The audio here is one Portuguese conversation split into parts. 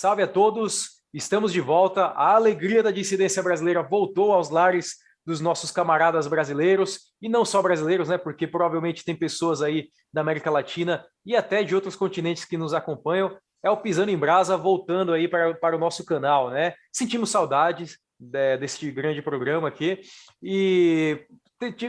Salve a todos, estamos de volta. A alegria da dissidência brasileira voltou aos lares dos nossos camaradas brasileiros, e não só brasileiros, né? Porque provavelmente tem pessoas aí da América Latina e até de outros continentes que nos acompanham. É o Pisando em Brasa voltando aí para, para o nosso canal, né? Sentimos saudades de, deste grande programa aqui e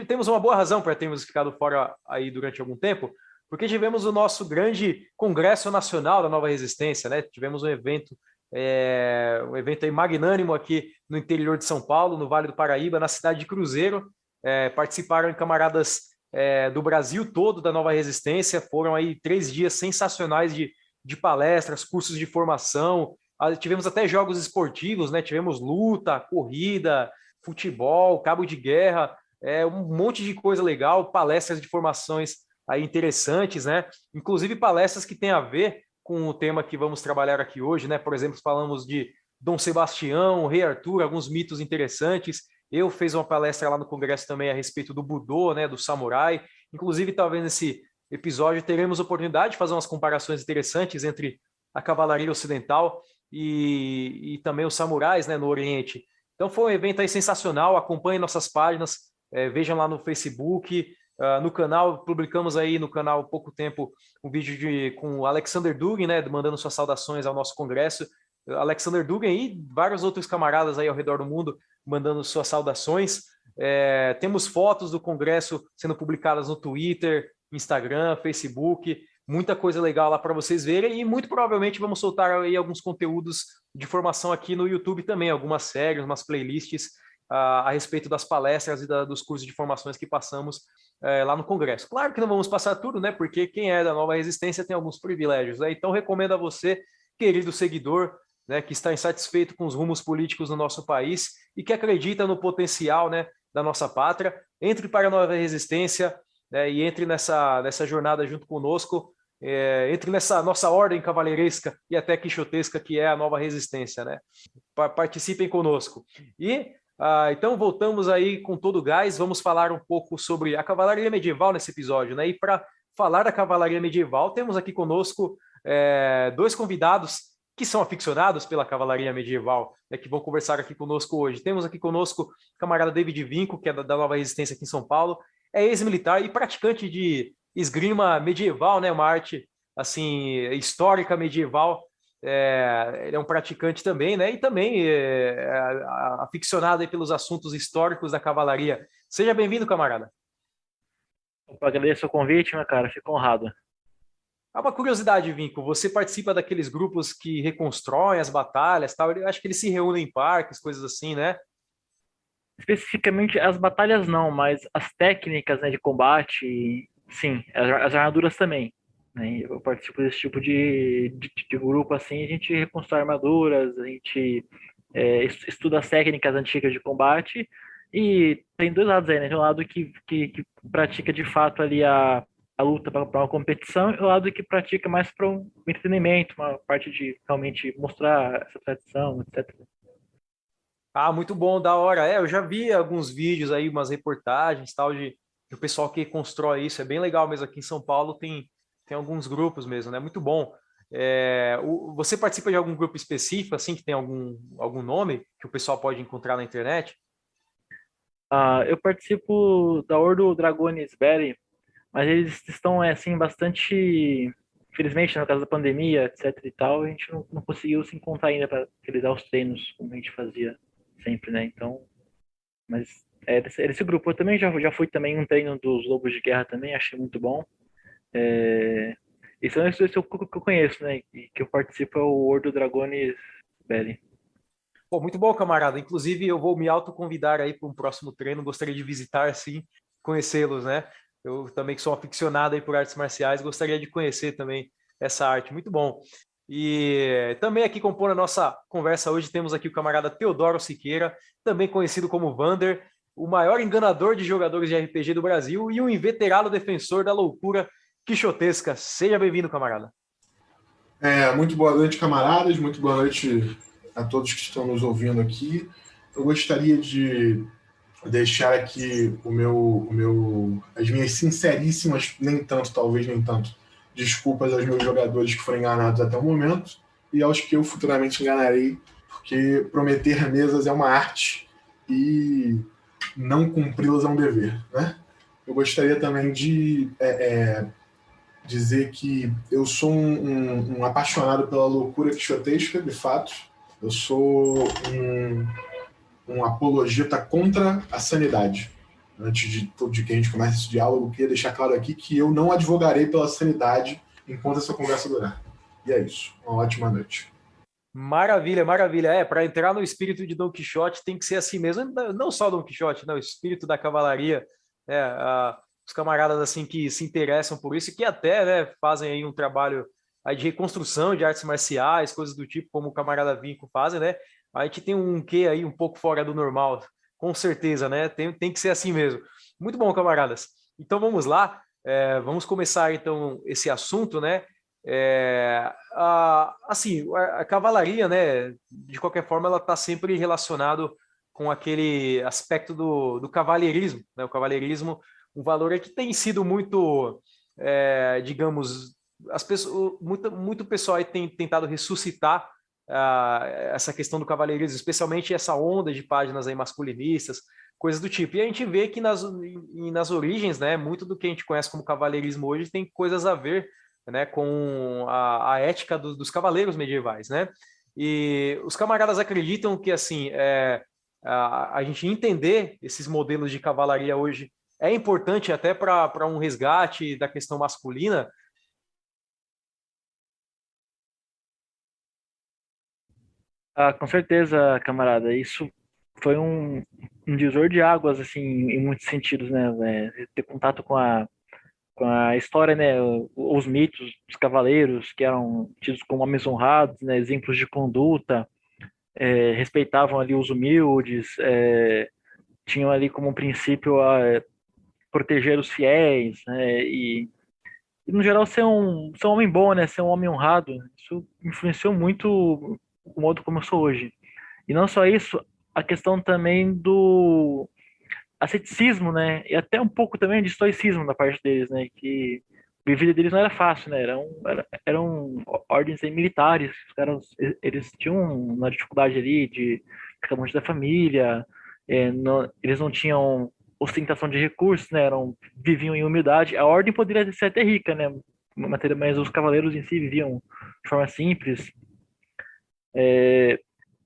temos uma boa razão para termos ficado fora aí durante algum tempo, porque tivemos o nosso grande Congresso Nacional da Nova Resistência, né? Tivemos um evento, é, um evento aí magnânimo aqui no interior de São Paulo, no Vale do Paraíba, na cidade de Cruzeiro. É, participaram camaradas é, do Brasil todo da Nova Resistência. Foram aí três dias sensacionais de, de palestras, cursos de formação. Ah, tivemos até jogos esportivos, né? Tivemos luta, corrida, futebol, cabo de guerra, é, um monte de coisa legal, palestras de formações aí interessantes, né? Inclusive palestras que têm a ver com o tema que vamos trabalhar aqui hoje, né? Por exemplo, falamos de Dom Sebastião, Rei Arthur, alguns mitos interessantes. Eu fiz uma palestra lá no congresso também a respeito do Budô, né, do samurai. Inclusive, talvez nesse episódio teremos oportunidade de fazer umas comparações interessantes entre a cavalaria ocidental e, e também os samurais, né, no Oriente. Então foi um evento aí sensacional. Acompanhem nossas páginas, é, vejam lá no Facebook, Uh, no canal, publicamos aí no canal há pouco tempo um vídeo de, com o Alexander Dugin, né, mandando suas saudações ao nosso congresso. Alexander Dugin e vários outros camaradas aí ao redor do mundo mandando suas saudações. É, temos fotos do congresso sendo publicadas no Twitter, Instagram, Facebook, muita coisa legal lá para vocês verem e muito provavelmente vamos soltar aí alguns conteúdos de formação aqui no YouTube também, algumas séries, umas playlists uh, a respeito das palestras e da, dos cursos de formações que passamos é, lá no Congresso. Claro que não vamos passar tudo, né? Porque quem é da nova resistência tem alguns privilégios. Né? Então, recomendo a você, querido seguidor, né, que está insatisfeito com os rumos políticos no nosso país e que acredita no potencial né, da nossa pátria, entre para a nova resistência né, e entre nessa, nessa jornada junto conosco, é, entre nessa nossa ordem cavaleiresca e até quixotesca que é a nova resistência. Né? Participem conosco. E ah, então voltamos aí com todo o gás, vamos falar um pouco sobre a cavalaria medieval nesse episódio, né? E para falar da cavalaria medieval, temos aqui conosco é, dois convidados que são aficionados pela cavalaria medieval, né, que vão conversar aqui conosco hoje. Temos aqui conosco o camarada David Vinco, que é da, da Nova Resistência aqui em São Paulo, é ex-militar e praticante de esgrima medieval, né? Uma arte assim histórica medieval é, ele é um praticante também, né? E também é, é aficionado pelos assuntos históricos da cavalaria. Seja bem-vindo, camarada. Eu agradeço o convite, meu cara, fico honrado. Há uma curiosidade, Vinco, você participa daqueles grupos que reconstroem as batalhas, tal? Eu acho que eles se reúnem em parques, coisas assim, né? Especificamente as batalhas não, mas as técnicas né, de combate, sim, as, as armaduras também. Né? Eu participo desse tipo de, de, de, grupo assim, a gente reconstrói armaduras, a gente é, estuda as técnicas antigas de combate e tem dois lados aí, né? Tem um lado que, que, que pratica de fato ali a, a luta para uma competição e o lado que pratica mais para um entretenimento, uma parte de realmente mostrar essa tradição, etc. Ah, muito bom, da hora. É, eu já vi alguns vídeos aí, umas reportagens tal de, de o pessoal que constrói isso, é bem legal mesmo. Aqui em São Paulo tem tem alguns grupos mesmo, né? Muito bom. É, o, você participa de algum grupo específico, assim, que tem algum, algum nome que o pessoal pode encontrar na internet? Uh, eu participo da Ordo Dragones Berry, mas eles estão, é, assim, bastante... Infelizmente, no caso da pandemia, etc e tal, a gente não, não conseguiu se encontrar ainda para realizar os treinos como a gente fazia sempre, né? Então, mas é desse, é grupo. Eu também já, já fui também um treino dos Lobos de Guerra também, achei muito bom. É, esse é o que eu, que eu conheço, né? E que eu participo é o Ordo Dragones Belly. Pô, muito bom, camarada. Inclusive, eu vou me autoconvidar aí para um próximo treino. Gostaria de visitar, sim, conhecê-los, né? Eu também que sou aficionado aí por artes marciais, gostaria de conhecer também essa arte. Muito bom. E também aqui compor a nossa conversa hoje temos aqui o camarada Teodoro Siqueira, também conhecido como Vander, o maior enganador de jogadores de RPG do Brasil e um inveterado defensor da loucura quixotesca. Seja bem-vindo, camarada. É, muito boa noite, camaradas. Muito boa noite a todos que estão nos ouvindo aqui. Eu gostaria de deixar aqui o meu, o meu, as minhas sinceríssimas, nem tanto, talvez nem tanto, desculpas aos meus jogadores que foram enganados até o momento. e aos que eu futuramente enganarei, porque prometer mesas é uma arte e não cumpri-las é um dever, né? Eu gostaria também de é, é, dizer que eu sou um, um, um, apaixonado pela loucura quixotesca, de fato. Eu sou um, um apologeta contra a sanidade. Antes de, de que a gente comece esse diálogo, queria deixar claro aqui que eu não advogarei pela sanidade enquanto essa conversa durar. E é isso. Uma ótima noite. Maravilha, maravilha. É, para entrar no espírito de Dom Quixote tem que ser assim mesmo. Não só Dom Quixote, não, o espírito da cavalaria. É, a, os camaradas assim que se interessam por isso que até né, fazem aí um trabalho aí de reconstrução de artes marciais, coisas do tipo, como o camarada Vinco fazem, né? A gente tem um quê aí um pouco fora do normal, com certeza, né? Tem, tem que ser assim mesmo. Muito bom, camaradas. Então vamos lá, é, vamos começar então esse assunto, né? É, a, assim, a, a, cavalaria, né, de qualquer forma, ela está sempre relacionado com aquele aspecto do, do cavalheirismo, né? O cavalheirismo, um valor que tem sido muito, é, digamos, as pessoas, muito, muito pessoal tem tentado ressuscitar uh, essa questão do cavalheirismo, especialmente essa onda de páginas aí masculinistas, coisas do tipo. E a gente vê que nas, nas origens, né, muito do que a gente conhece como cavalheirismo hoje tem coisas a ver né, com a, a ética do, dos cavaleiros medievais, né? E os camaradas acreditam que assim é, a, a gente entender esses modelos de cavalaria hoje é importante até para um resgate da questão masculina. Ah, com certeza, camarada. Isso foi um, um divisor de águas, assim, em muitos sentidos, né? É, ter contato com a com a história, né, os mitos dos cavaleiros que eram tidos como homens honrados, né, exemplos de conduta, é, respeitavam ali os humildes, é, tinham ali como princípio a proteger os fiéis, né, e, e, no geral ser um, ser um homem bom, né, ser um homem honrado, isso influenciou muito o modo como eu sou hoje. E não só isso, a questão também do asceticismo, né? E até um pouco também de estoicismo da parte deles, né? Que a vida deles não era fácil, né? Eram, eram, eram ordens militares, os caras, eles tinham uma dificuldade ali de ficar longe da família, é, não, eles não tinham ostentação de recursos, né? Eram, viviam em humildade. A ordem poderia ser até rica, né? Mas os cavaleiros em si viviam de forma simples. É,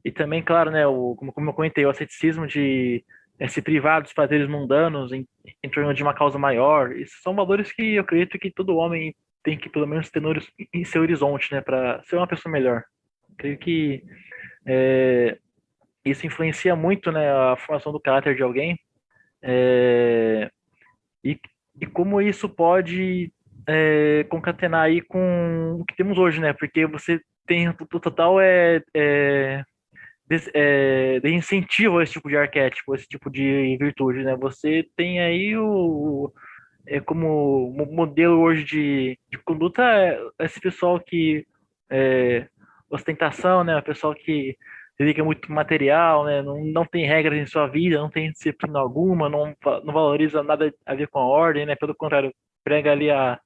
e também, claro, né? O, como, como eu comentei, o asceticismo de é, se privar dos prazeres mundanos em, em torno de uma causa maior. Isso são valores que eu acredito que todo homem tem que pelo menos ter no, em seu horizonte, né, para ser uma pessoa melhor. creio que é, isso influencia muito, né, a formação do caráter de alguém é, e, e como isso pode é, concatenar aí com o que temos hoje, né? Porque você tem o total é, é de, é, de incentivo a esse tipo de arquétipo, esse tipo de virtude, né? Você tem aí o é como modelo hoje de, de conduta é esse pessoal que é, ostentação, né? O pessoal que dedica muito material, né? Não, não tem regras em sua vida, não tem disciplina alguma, não, não valoriza nada a ver com a ordem, né? Pelo contrário, prega ali a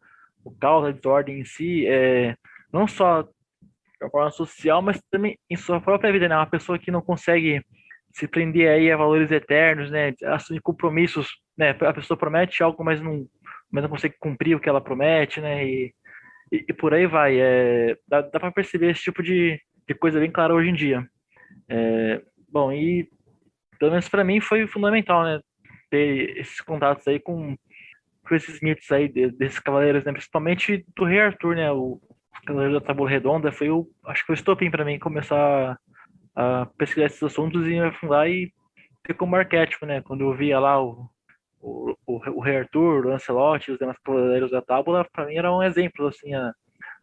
o caos, a desordem em si, é, não só de forma social, mas também em sua própria vida, né? Uma pessoa que não consegue se prender aí a valores eternos, né? Assumir compromissos, né? A pessoa promete algo, mas não, mas não consegue cumprir o que ela promete, né? E, e, e por aí vai. É, dá dá para perceber esse tipo de, de coisa bem clara hoje em dia. É, bom, e pelo menos para mim foi fundamental, né? Ter esses contatos aí com, com esses mitos aí desses cavaleiros, né? Principalmente do Rei Arthur, né? O, da Tábua Redonda foi o, acho que foi o estopim para mim começar a pesquisar esses assuntos e afundar e ter como arquétipo, né? Quando eu via lá o, o, o, o Rei Arthur, o Lancelot, os demais cavaleiros da Tábua, para mim era um exemplo, assim, a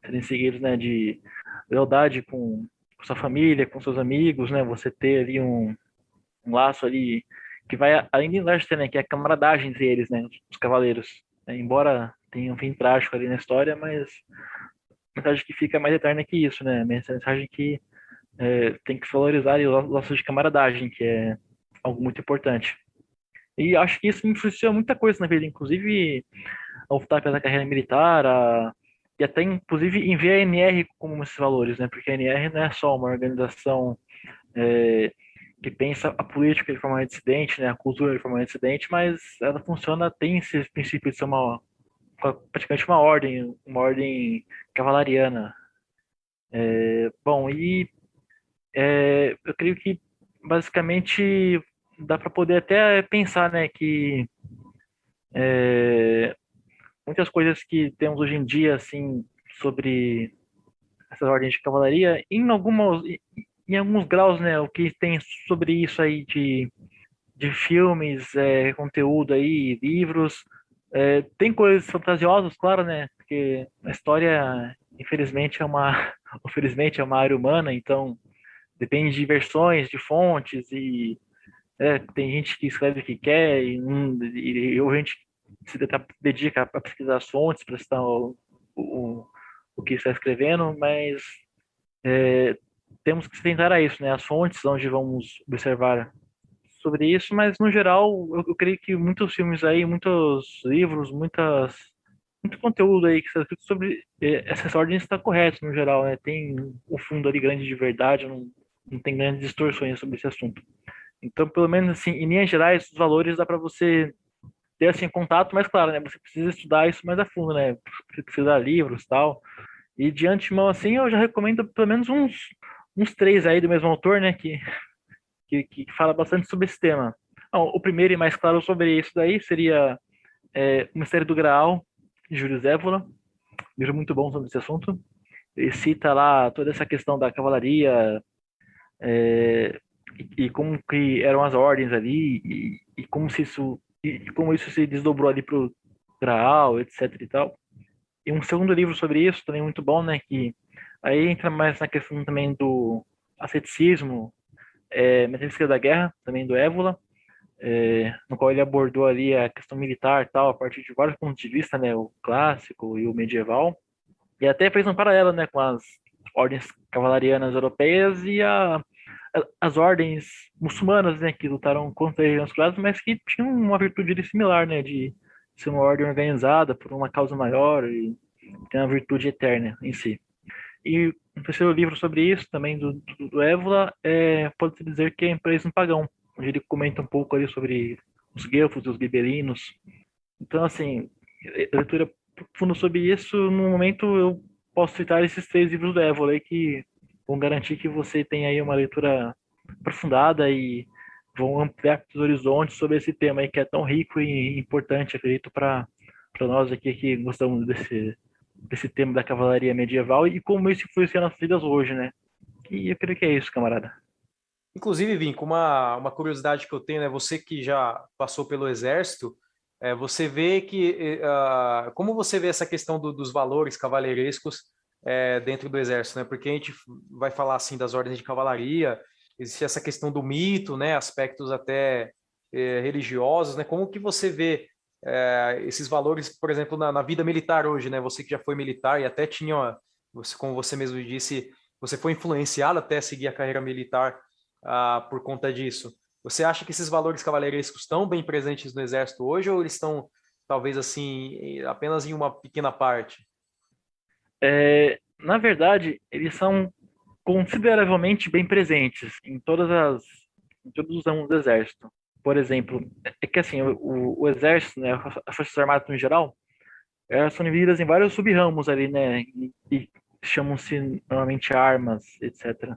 serem seguidos, né? De lealdade com sua família, com seus amigos, né? Você ter ali um, um laço ali que vai além de Lester, né? Que é a camaradagem entre eles, né? Os cavaleiros. Né? Embora tenha um fim trágico ali na história, mas mensagem que fica mais eterna que isso, né? Mensagem que é, tem que valorizar os laços de camaradagem, que é algo muito importante. E acho que isso influenciou muita coisa na vida, inclusive a optar pela carreira militar, a e até inclusive em ver a NR como esses valores, né? Porque a NR não é só uma organização é, que pensa a política de forma dissidente, né? A cultura de forma dissidente, mas ela funciona tem esse princípio de ser uma praticamente uma ordem, uma ordem cavalariana. É, bom, e é, eu creio que basicamente dá para poder até pensar, né, que é, muitas coisas que temos hoje em dia, assim, sobre essas ordens de cavalaria, em algumas, em alguns graus, né, o que tem sobre isso aí de, de filmes, é, conteúdo aí, livros, é, tem coisas fantasiosas, claro, né, porque a história, infelizmente, é uma, infelizmente, é uma área humana, então depende de versões, de fontes e é, tem gente que escreve o que quer e, e, e gente se dedica a pesquisar as fontes para citar o, o, o que está escrevendo, mas é, temos que se tentar a isso, né? As fontes onde vamos observar sobre isso, mas no geral eu, eu creio que muitos filmes aí, muitos livros, muitas muito conteúdo aí que está escrito sobre é, essas ordens está correto no geral, né? Tem o fundo ali grande de verdade, não, não tem grandes distorções sobre esse assunto. Então, pelo menos assim, em linhas gerais, os valores dá para você ter assim contato, mas claro, né, você precisa estudar isso mais a fundo, né? Você precisa ler livros, tal. E de antemão assim, eu já recomendo pelo menos uns uns três aí do mesmo autor, né, que que, que fala bastante sobre esse tema. o primeiro e mais claro sobre isso daí seria é, O Mistério do Graal, de Júlio Zévola, livro muito bom sobre esse assunto. Ele cita lá toda essa questão da cavalaria, é, e, e, como que eram as ordens ali e, e como se isso e como isso se desdobrou ali pro Graal, etc e tal. E um segundo livro sobre isso também muito bom, né, que aí entra mais na questão também do asceticismo, é, Metafísica da Guerra, também do Évola, é, no qual ele abordou ali a questão militar tal, a partir de vários pontos de vista, né, o clássico e o medieval, e até fez um paralelo, né, com as ordens cavalarianas europeias e a as ordens muçulmanas, né, que lutaram contra religiões clássicas, mas que tinham uma virtude similar, né, de ser uma ordem organizada por uma causa maior e ter uma virtude eterna em si. E um terceiro livro sobre isso, também do, do, do Évola, é, pode-se dizer que é Empresa Pagão, onde ele comenta um pouco ali sobre os guelfos e os gibelinos. Então, assim, leitura profunda sobre isso, no momento eu posso citar esses três livros do Évola aí que vão garantir que você tenha aí uma leitura aprofundada e vão ampliar os horizontes sobre esse tema aí que é tão rico e importante, acredito, para nós aqui que gostamos desse, desse tema da cavalaria medieval e como isso influencia nossas vidas hoje, né? E eu creio que é isso, camarada. Inclusive, Vim, com uma, uma curiosidade que eu tenho, né? Você que já passou pelo exército, é, você vê que uh, como você vê essa questão do, dos valores cavaleirescos é, dentro do exército, né? Porque a gente vai falar assim das ordens de cavalaria, existe essa questão do mito, né? Aspectos até é, religiosos, né? Como que você vê é, esses valores, por exemplo, na, na, vida militar hoje, né? Você que já foi militar e até tinha, você, como você mesmo disse, você foi influenciado até seguir a carreira militar ah, por conta disso. Você acha que esses valores cavaleirescos estão bem presentes no exército hoje ou eles estão talvez assim apenas em uma pequena parte? É, na verdade, eles são consideravelmente bem presentes em todas as em todos os ramos do exército. Por exemplo, é que assim, o, o exército, né, as forças armadas no geral, elas são divididas em vários sub-ramos ali, né, e, chamam-se normalmente armas, etc.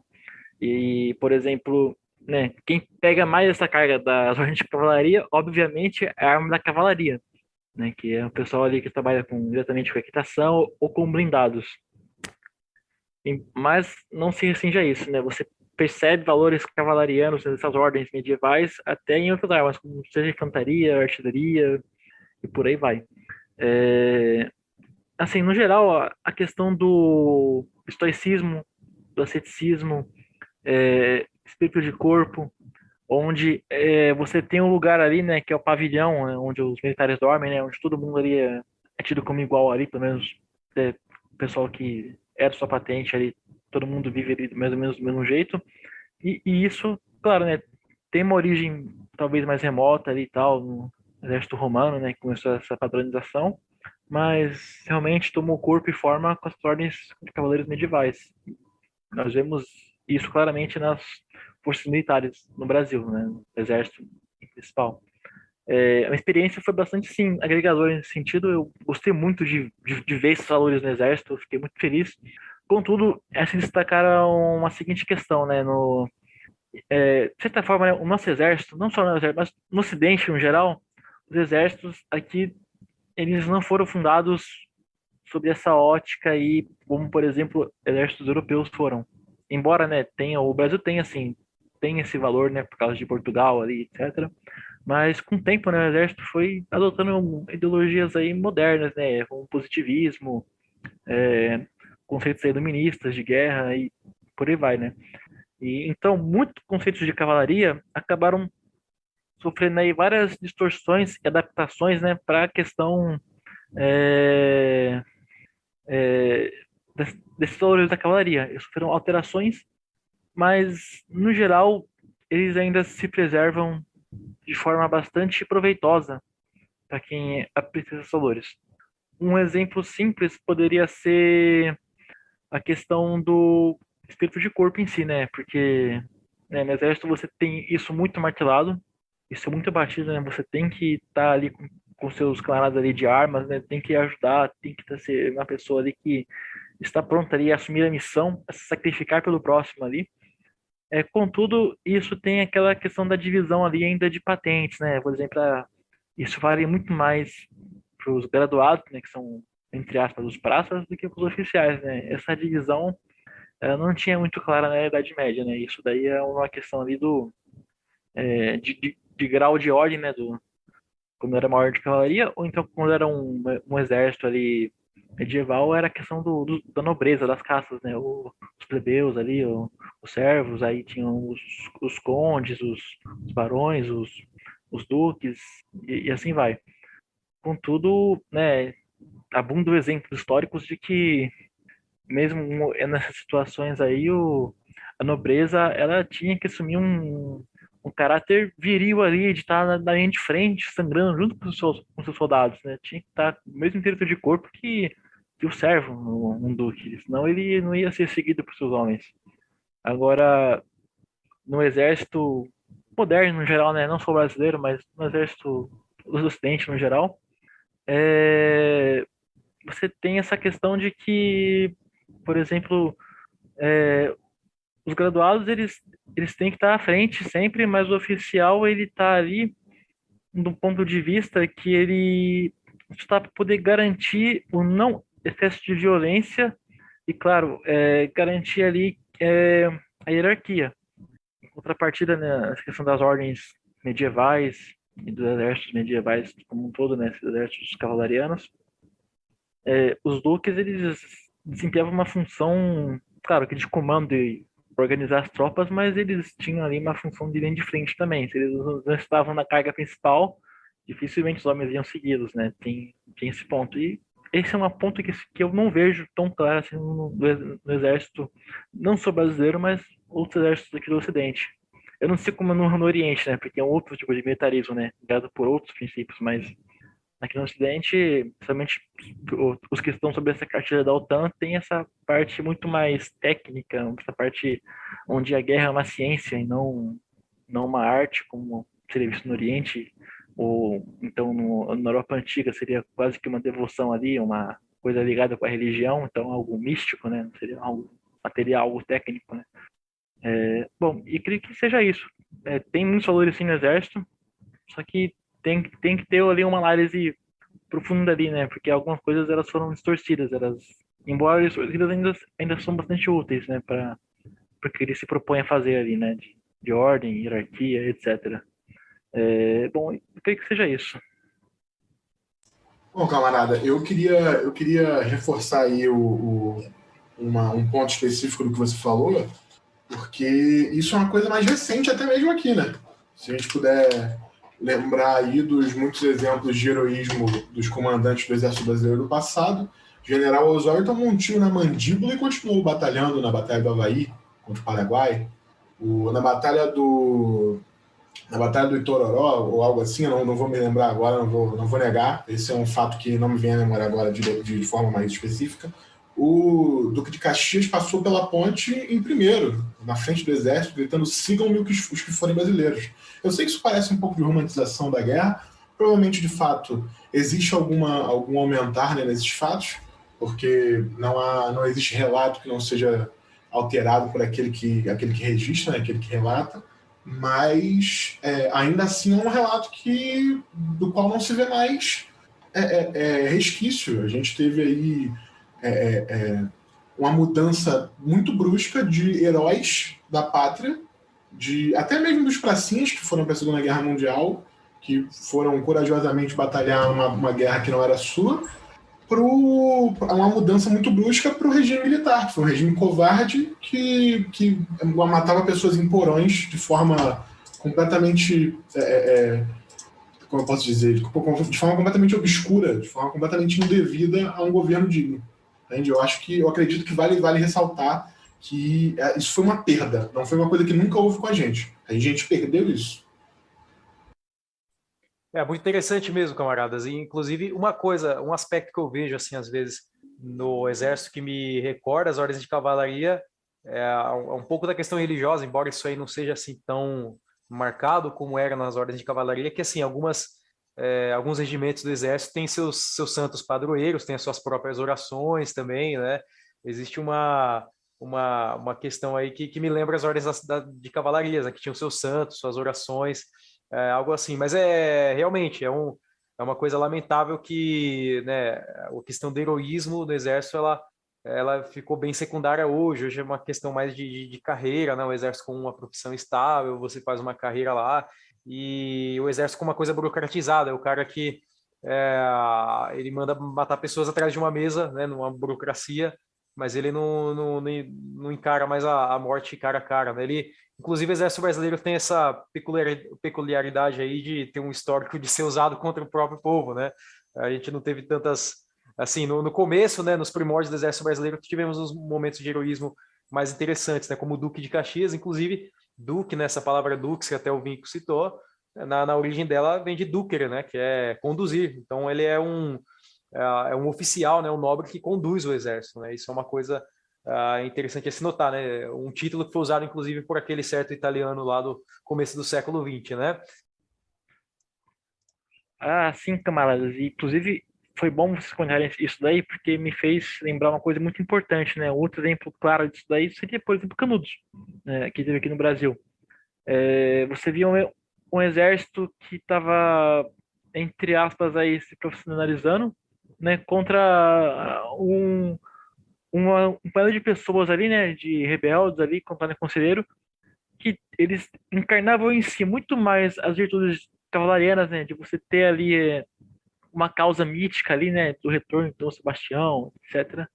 E, por exemplo, né, quem pega mais essa carga das ordens de cavalaria, obviamente, é a arma da cavalaria né, que é o pessoal ali que trabalha com, diretamente com equitação ou com blindados. E, mas não se restringe a isso, né? Você percebe valores cavalarianos nessas ordens medievais até em outras armas, como seja infantaria, artilharia e por aí vai. É, assim, no geral, a questão do estoicismo, do asceticismo, é, espírito de corpo, onde é, você tem um lugar ali, né, que é o pavilhão, né, onde os militares dormem, né, onde todo mundo ali é, é tido como igual ali, pelo menos é, o pessoal que era sua patente ali, todo mundo vive ali mais ou menos do mesmo jeito. E, e, isso, claro, né, tem uma origem talvez mais remota ali e tal, no exército romano, né, com essa, essa padronização, mas realmente tomou corpo e forma com as ordens de cavaleiros medievais. Nós vemos isso claramente nas forças militares no Brasil, né, no exército principal. É, a experiência foi bastante, sim, agregadora nesse sentido. Eu gostei muito de, de, de ver esses valores no exército, fiquei muito feliz. Contudo, é se destacar uma seguinte questão, né, no, é, de certa forma, né, o nosso exército, não só no exército, mas no Ocidente, em geral, os exércitos aqui, eles não foram fundados sob essa ótica aí, como, por exemplo, exércitos europeus foram. Embora, né, tenha, o Brasil tem, assim, tem esse valor, né, por causa de Portugal ali, etc., mas com o tempo, né, o exército foi adotando ideologias aí modernas, né, como positivismo, é, conceitos iluministas de guerra e por aí vai, né. E, então, muitos conceitos de cavalaria acabaram sofrendo aí várias distorções e adaptações né, para a questão é, é, desses valores da cavalaria. Eles sofreram alterações, mas, no geral, eles ainda se preservam de forma bastante proveitosa para quem aprecia esses valores. Um exemplo simples poderia ser a questão do espírito de corpo em si, né? Porque né, no exército você tem isso muito martelado, isso é muito batido, né? Você tem que estar tá ali com, com seus camaradas ali de armas, né? Tem que ajudar, tem que ser uma pessoa ali que está pronta ali a assumir a missão, a se sacrificar pelo próximo ali. É, contudo, isso tem aquela questão da divisão ali ainda de patentes, né? Por exemplo, isso vale muito mais para os graduados, né, que são entre aspas os praças, do que para os oficiais, né? Essa divisão não tinha muito clara na Idade Média, né? Isso daí é uma questão ali do é, de, de, de, grau de ordem, né? Do quando era maior de cavalaria ou então quando era um, um exército ali medieval era a questão do, do, da nobreza das caças, né? O, os plebeus ali, o, os servos, aí tinham os, os condes, os, os barões, os, os duques e, e, assim vai. Contudo, né? Abundam exemplos históricos de que mesmo nessas situações aí, o, a nobreza ela tinha que assumir um, um caráter viril ali, de estar na, na linha de frente, sangrando junto com os seus, com seus soldados, né? Tinha que estar mesmo inteiro de corpo que, que o servo, um, um duque, senão ele não ia ser seguido por seus homens. Agora, no exército moderno no geral, né? Não só brasileiro, mas no exército do Ocidente no geral, é, você tem essa questão de que por exemplo, é, os graduados eles, eles têm que estar à frente sempre, mas o oficial ele está ali do ponto de vista que ele está para poder garantir o não excesso de violência e, claro, é, garantir ali é, a hierarquia. Em contrapartida, né, questão das ordens medievais e dos exércitos medievais como um todo, né, exércitos cavalarianos, é, os duques eles desempenhava uma função, claro, que de comando e organizar as tropas, mas eles tinham ali uma função de linha de frente também. Se eles não estavam na carga principal, dificilmente os homens iam seguidos, né? Tem, tem esse ponto. E esse é um ponto que, que eu não vejo tão claro assim no, no exército, não só brasileiro, mas outros exércitos aqui do Ocidente. Eu não sei como no, no Oriente, né? Porque é um outro tipo de militarismo, né? Guiado por outros princípios, mas Aqui no Ocidente, principalmente os que estão sobre essa cartilha da OTAN, tem essa parte muito mais técnica, essa parte onde a guerra é uma ciência e não, não uma arte, como seria visto no Oriente, ou então no, na Europa Antiga seria quase que uma devoção ali, uma coisa ligada com a religião, então algo místico, né? Seria algo material, algo técnico, né? É, bom, e creio que seja isso. É, tem muitos valores sim no exército, só que tem, tem que ter ali uma análise profunda ali, né? Porque algumas coisas elas foram distorcidas, elas, embora distorcidas ainda, ainda são bastante úteis, né? Para o que ele se propõe a fazer ali, né? De, de ordem, hierarquia, etc. É, bom, eu creio que seja isso. Bom, camarada, eu queria, eu queria reforçar aí o, o uma, um ponto específico do que você falou, porque isso é uma coisa mais recente até mesmo aqui, né? Se a gente puder lembrar aí dos muitos exemplos de heroísmo dos comandantes do Exército Brasileiro do passado. General Osório tomou um tiro na mandíbula e continuou batalhando na Batalha do Havaí contra o Paraguai. O, na Batalha do, na Batalha do Itororó, ou algo assim, não, não vou me lembrar agora, não vou, não vou negar, esse é um fato que não me vem à memória agora de, de forma mais específica. O Duque de Caxias passou pela ponte em primeiro, na frente do exército, gritando: sigam-me os que forem brasileiros. Eu sei que isso parece um pouco de romantização da guerra, provavelmente de fato existe alguma, algum aumentar né, nesses fatos, porque não, há, não existe relato que não seja alterado por aquele que, aquele que registra, né, aquele que relata mas é, ainda assim é um relato que do qual não se vê mais é, é, é resquício. A gente teve aí é, é, uma mudança muito brusca de heróis da pátria, de até mesmo dos pracinhas que foram para a Segunda Guerra Mundial, que foram corajosamente batalhar uma, uma guerra que não era sua, para uma mudança muito brusca para o regime militar, que foi um regime covarde que, que matava pessoas em porões de forma completamente. É, é, é como eu posso dizer? De forma completamente obscura, de forma completamente indevida a um governo digno. Entende? Eu acho que, eu acredito que vale, vale ressaltar que é, isso foi uma perda, não foi uma coisa que nunca houve com a gente. A gente perdeu isso. É muito interessante mesmo, camaradas. E, inclusive, uma coisa, um aspecto que eu vejo, assim, às vezes, no Exército que me recorda as ordens de cavalaria é um pouco da questão religiosa, embora isso aí não seja assim tão marcado como era nas ordens de cavalaria, que, assim, algumas, é, alguns regimentos do Exército têm seus, seus santos padroeiros, têm as suas próprias orações também, né? Existe uma, uma, uma questão aí que, que me lembra as ordens da, da, de cavalaria, né? que tinham seus santos, suas orações, é, algo assim. Mas é realmente é, um, é uma coisa lamentável que né, a questão do heroísmo do exército ela, ela ficou bem secundária hoje. Hoje é uma questão mais de, de, de carreira, né? o exército com uma profissão estável, você faz uma carreira lá e o exército com uma coisa burocratizada. É o cara que é, ele manda matar pessoas atrás de uma mesa, né, numa burocracia, mas ele não, não, não encara mais a, a morte cara a cara. Né? Ele, Inclusive, o Exército Brasileiro tem essa peculiaridade aí de ter um histórico de ser usado contra o próprio povo, né? A gente não teve tantas. Assim, no, no começo, né, nos primórdios do Exército Brasileiro, tivemos uns momentos de heroísmo mais interessantes, né? Como o Duque de Caxias, inclusive, Duque, né, essa palavra Dux, que até o Vinco citou, na, na origem dela vem de Duker, né? Que é conduzir. Então, ele é um, é, é um oficial, né, um nobre que conduz o exército, né? Isso é uma coisa é interessante a se notar, né? Um título que foi usado, inclusive, por aquele certo italiano lá do começo do século XX, né? Ah, sim, camaradas. Inclusive, foi bom vocês comentarem isso daí, porque me fez lembrar uma coisa muito importante, né? Outro exemplo claro disso daí seria, por exemplo, Canudos, né? que teve aqui no Brasil. É, você via um, um exército que estava, entre aspas, aí, se profissionalizando, né? Contra um uma, um panel de pessoas ali, né, de rebeldes ali, contando conselheiro, que eles encarnavam em si muito mais as virtudes cavalarianas, né, de você ter ali é, uma causa mítica ali, né, do retorno Dom Sebastião, etc.,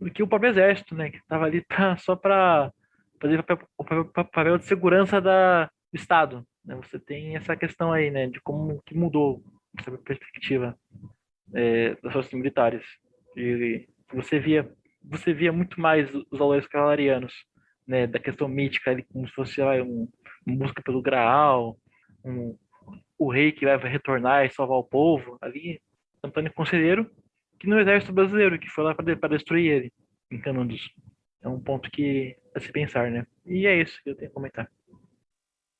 do que o próprio exército, né, que estava ali só para fazer o papel, papel, de segurança da, do Estado. Né? Você tem essa questão aí, né, de como que mudou essa perspectiva é, das forças militares. E você via você via muito mais os valores cavalarianos, né, da questão mítica, ali, como se fosse lá, um, uma busca pelo Graal, um, o rei que vai retornar e salvar o povo, ali, Antônio Conselheiro, que no exército brasileiro, que foi lá para destruir ele, em Canudos. É um ponto que a se pensar, né? E é isso que eu tenho a comentar.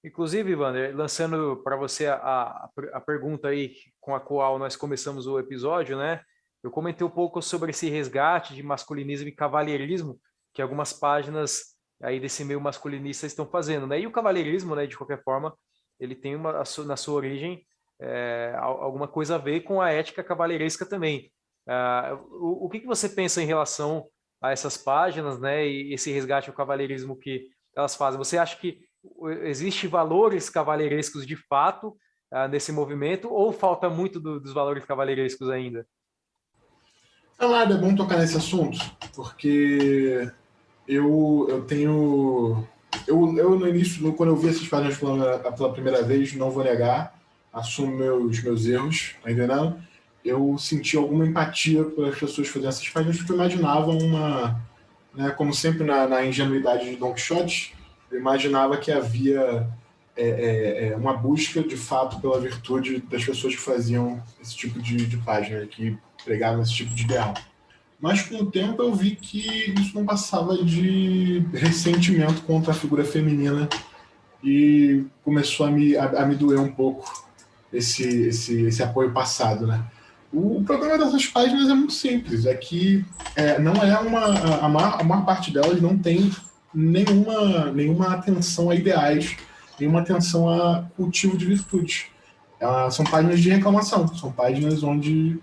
Inclusive, Wander, lançando para você a, a, pergunta aí com a qual nós começamos o episódio, né? Eu comentei um pouco sobre esse resgate de masculinismo e cavalheirismo que algumas páginas aí desse meio masculinista estão fazendo, né? E o cavalheirismo, né, de qualquer forma, ele tem uma, na sua origem é, alguma coisa a ver com a ética cavalheiresca também. Uh, o, o que, que você pensa em relação a essas páginas, né, e esse resgate ao cavalheirismo que elas fazem? Você acha que existe valores cavalheirescos de fato uh, nesse movimento ou falta muito do, dos valores cavalheirescos ainda? Amado, é bom tocar nesse assunto, porque eu, eu tenho. Eu, eu, no início, quando eu vi essas páginas pela, pela primeira vez, não vou negar, assumo meus, meus erros, tá entendendo? Eu senti alguma empatia pelas pessoas fazendo essas páginas, porque eu imaginava uma. Né, como sempre na, na ingenuidade de Don Quixote, eu imaginava que havia é, é, é, uma busca de fato pela virtude das pessoas que faziam esse tipo de, de página, que pregavam esse tipo de ideal. Mas com o tempo eu vi que isso não passava de ressentimento contra a figura feminina e começou a me, a, a me doer um pouco esse, esse, esse apoio passado, né? O, problema dessas páginas é muito simples, é que é, não é uma a, maior, a maior parte delas não tem nenhuma nenhuma atenção a ideais nenhuma atenção a cultivo de virtude. Ela, são páginas de reclamação, são páginas onde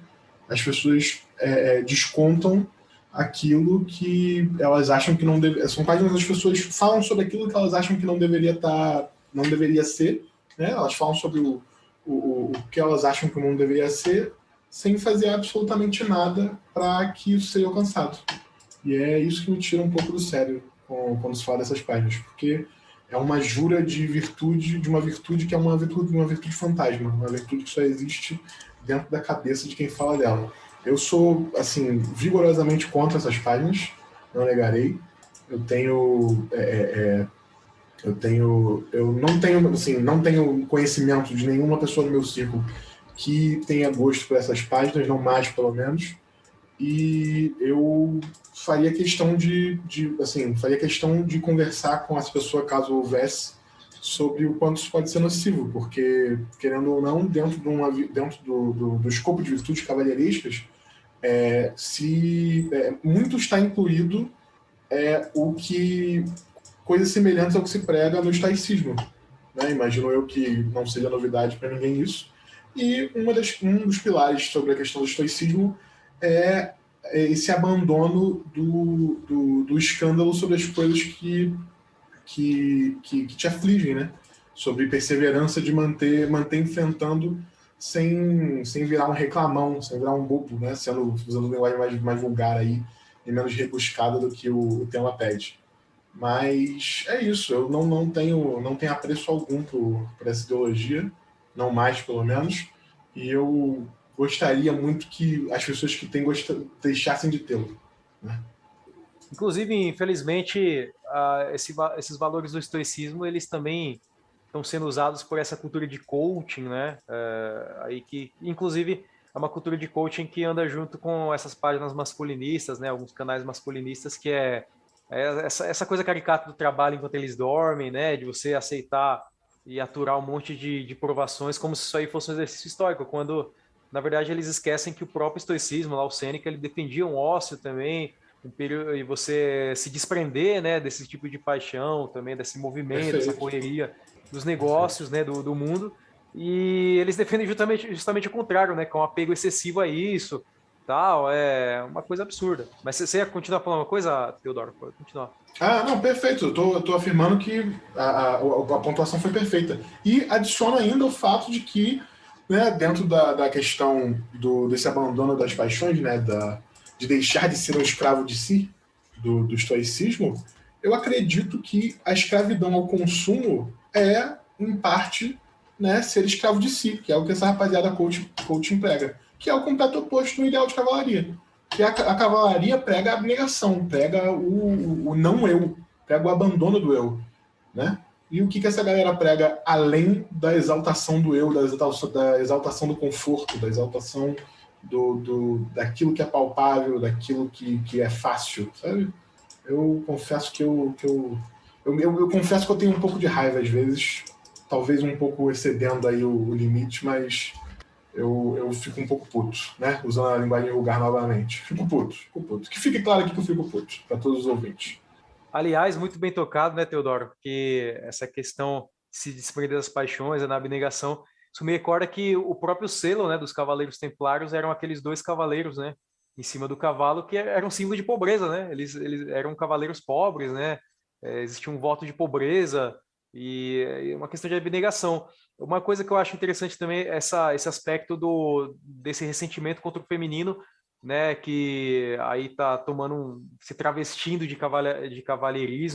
as pessoas é, é, descontam aquilo que elas acham que não deve. São páginas as pessoas falam sobre aquilo que elas acham que não deveria estar, tá, não deveria ser. Né? Elas falam sobre o, o, o que elas acham que não deveria ser, sem fazer absolutamente nada para que isso seja alcançado. E é isso que me tira um pouco do sério quando se fala dessas páginas, porque é uma jura de virtude, de uma virtude que é uma virtude, uma virtude fantasma, uma virtude que só existe dentro da cabeça de quem fala dela. Eu sou, assim, vigorosamente contra essas páginas, não negarei. Eu tenho, é, é, é, eu tenho, eu não tenho, assim, não tenho conhecimento de nenhuma pessoa no meu círculo que tenha gosto por essas páginas, não mais pelo menos. E eu faria questão de, de, assim, faria questão de conversar com essa pessoa caso houvesse sobre o quanto isso pode ser nocivo, porque querendo ou não, dentro, de uma, dentro do, do, do escopo de virtudes cavalheirescas, é, se é, muito está incluído é, o que coisas semelhantes ao que se prega no estoicismo. Né? Imagino eu que não seja novidade para ninguém isso. E uma das, um dos pilares sobre a questão do estoicismo é esse abandono do, do, do escândalo sobre as coisas que, que, que, que, te afligem, né? Sobre perseverança de manter, manter enfrentando sem, sem virar um reclamão, sem virar um bobo, né? Sendo, usando linguagem mais, mais vulgar aí e menos rebuscada do que o, o tema pede. Mas é isso, eu não, não, tenho, não tenho apreço algum por essa ideologia, não mais pelo menos, e eu gostaria muito que as pessoas que têm gostado, deixassem de tê-lo. Né? Inclusive, infelizmente, uh, esse, esses valores do estoicismo eles também estão sendo usados por essa cultura de coaching, né? Uh, aí que, inclusive, é uma cultura de coaching que anda junto com essas páginas masculinistas, né? Alguns canais masculinistas que é, é essa, essa coisa caricata do trabalho enquanto eles dormem, né? De você aceitar e aturar um monte de, de provações como se isso aí fosse um exercício histórico, quando na verdade eles esquecem que o próprio estoicismo, lá o Sêneca, ele defendia um ócio também, um período, e você se desprender, né, desse tipo de paixão também, desse movimento, Perfeito. dessa correria dos negócios, né, do, do mundo, e eles defendem justamente, justamente o contrário, né, com um apego excessivo a isso, tal, é uma coisa absurda. Mas você ia continuar falando uma coisa, Teodoro? Pode continuar. Ah, não, perfeito. Eu tô, tô afirmando que a, a, a pontuação foi perfeita. E adiciono ainda o fato de que né, dentro da, da questão do, desse abandono das paixões, né, da, de deixar de ser um escravo de si, do, do estoicismo, eu acredito que a escravidão ao consumo é, em parte, né, ser escravo de si, que é o que essa rapaziada coach, coach prega, que é o completo oposto do ideal de cavalaria. Que a, a cavalaria prega a abnegação, prega o, o não eu, prega o abandono do eu, né? E o que, que essa galera prega além da exaltação do eu, da exaltação, da exaltação do conforto, da exaltação do, do, daquilo que é palpável, daquilo que, que é fácil, sabe? Eu confesso que eu, que eu, eu, eu, eu confesso que eu tenho um pouco de raiva às vezes, talvez um pouco excedendo aí o, o limite, mas eu, eu fico um pouco puto, né? Usando a linguagem vulgar novamente. Fico puto, fico puto. Que fique claro aqui que eu fico puto, para todos os ouvintes. Aliás, muito bem tocado, né, Teodoro? Porque essa questão de se desprender das paixões, na abnegação, isso me recorda que o próprio selo né, dos cavaleiros templários eram aqueles dois cavaleiros, né? Em cima do cavalo, que eram símbolo de pobreza, né? Eles, eles eram cavaleiros pobres, né? É, existia um voto de pobreza e, uma questão de abnegação. Uma coisa que eu acho interessante também é essa, esse aspecto do, desse ressentimento contra o feminino, né, que aí está tomando um, se travestindo de, cavalha, de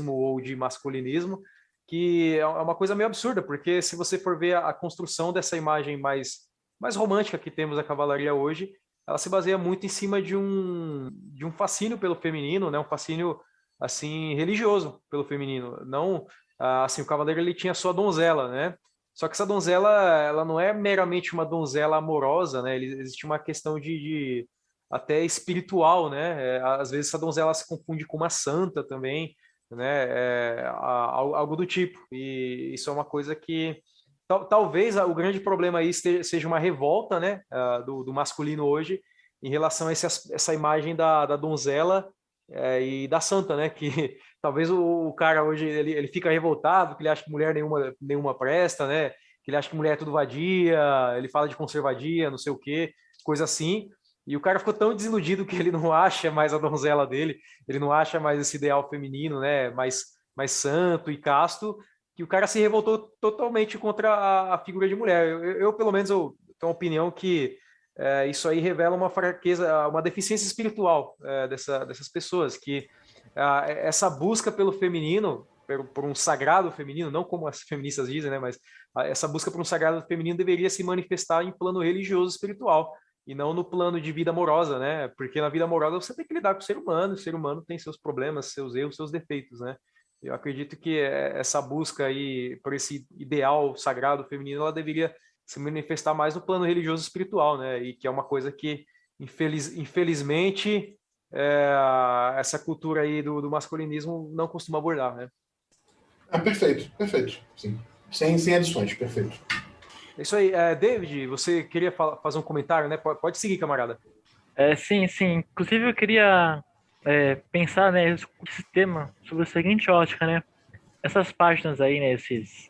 ou de masculinismo, que é, é uma coisa meio absurda, porque se você for ver a, a construção dessa imagem mais, mais romântica que temos da cavalaria hoje, ela se baseia muito em cima de um, de um fascínio pelo feminino, né, um fascínio assim religioso pelo feminino, não ah, assim, o cavaleiro ele tinha sua donzela, né? Só que essa donzela, ela não é meramente uma donzela amorosa, né? Existe uma questão de, de até espiritual, né? É, às vezes essa donzela se confunde com uma santa também, né? É, algo do tipo. E isso é uma coisa que tal, talvez o grande problema aí seja uma revolta, né? Do, do masculino hoje em relação a esse, essa imagem da, da donzela é, e da santa, né? Que talvez o, o, cara hoje ele, ele fica revoltado, que ele acha que mulher nenhuma, nenhuma presta, né? Que ele acha que mulher é tudo vadia, ele fala de conservadia, não sei o quê, coisa assim. E o cara ficou tão desiludido que ele não acha mais a donzela dele, ele não acha mais esse ideal feminino, né? Mais, mais santo e casto, que o cara se revoltou totalmente contra a, a figura de mulher. Eu, eu, pelo menos, eu tenho uma opinião que é, isso aí revela uma fraqueza, uma deficiência espiritual é, dessa, dessas pessoas, que essa busca pelo feminino, por, por, um sagrado feminino, não como as feministas dizem, né, mas essa busca por um sagrado feminino deveria se manifestar em plano religioso espiritual e não no plano de vida amorosa, né? Porque na vida amorosa você tem que lidar com o ser humano, o ser humano tem seus problemas, seus erros, seus defeitos, né? Eu acredito que é, essa busca aí por esse ideal sagrado feminino, ela deveria se manifestar mais no plano religioso espiritual, né? E que é uma coisa que infeliz, infelizmente é, essa cultura aí do, do, masculinismo não costuma abordar, né? É, perfeito, perfeito. Sim. Sem, sem adições, perfeito. É isso aí. É, David, você queria fazer um comentário, né? Pode, pode seguir, camarada. É, sim, sim. Inclusive, eu queria é, pensar né, esse tema sobre a seguinte ótica, né? Essas páginas aí, né? Esses,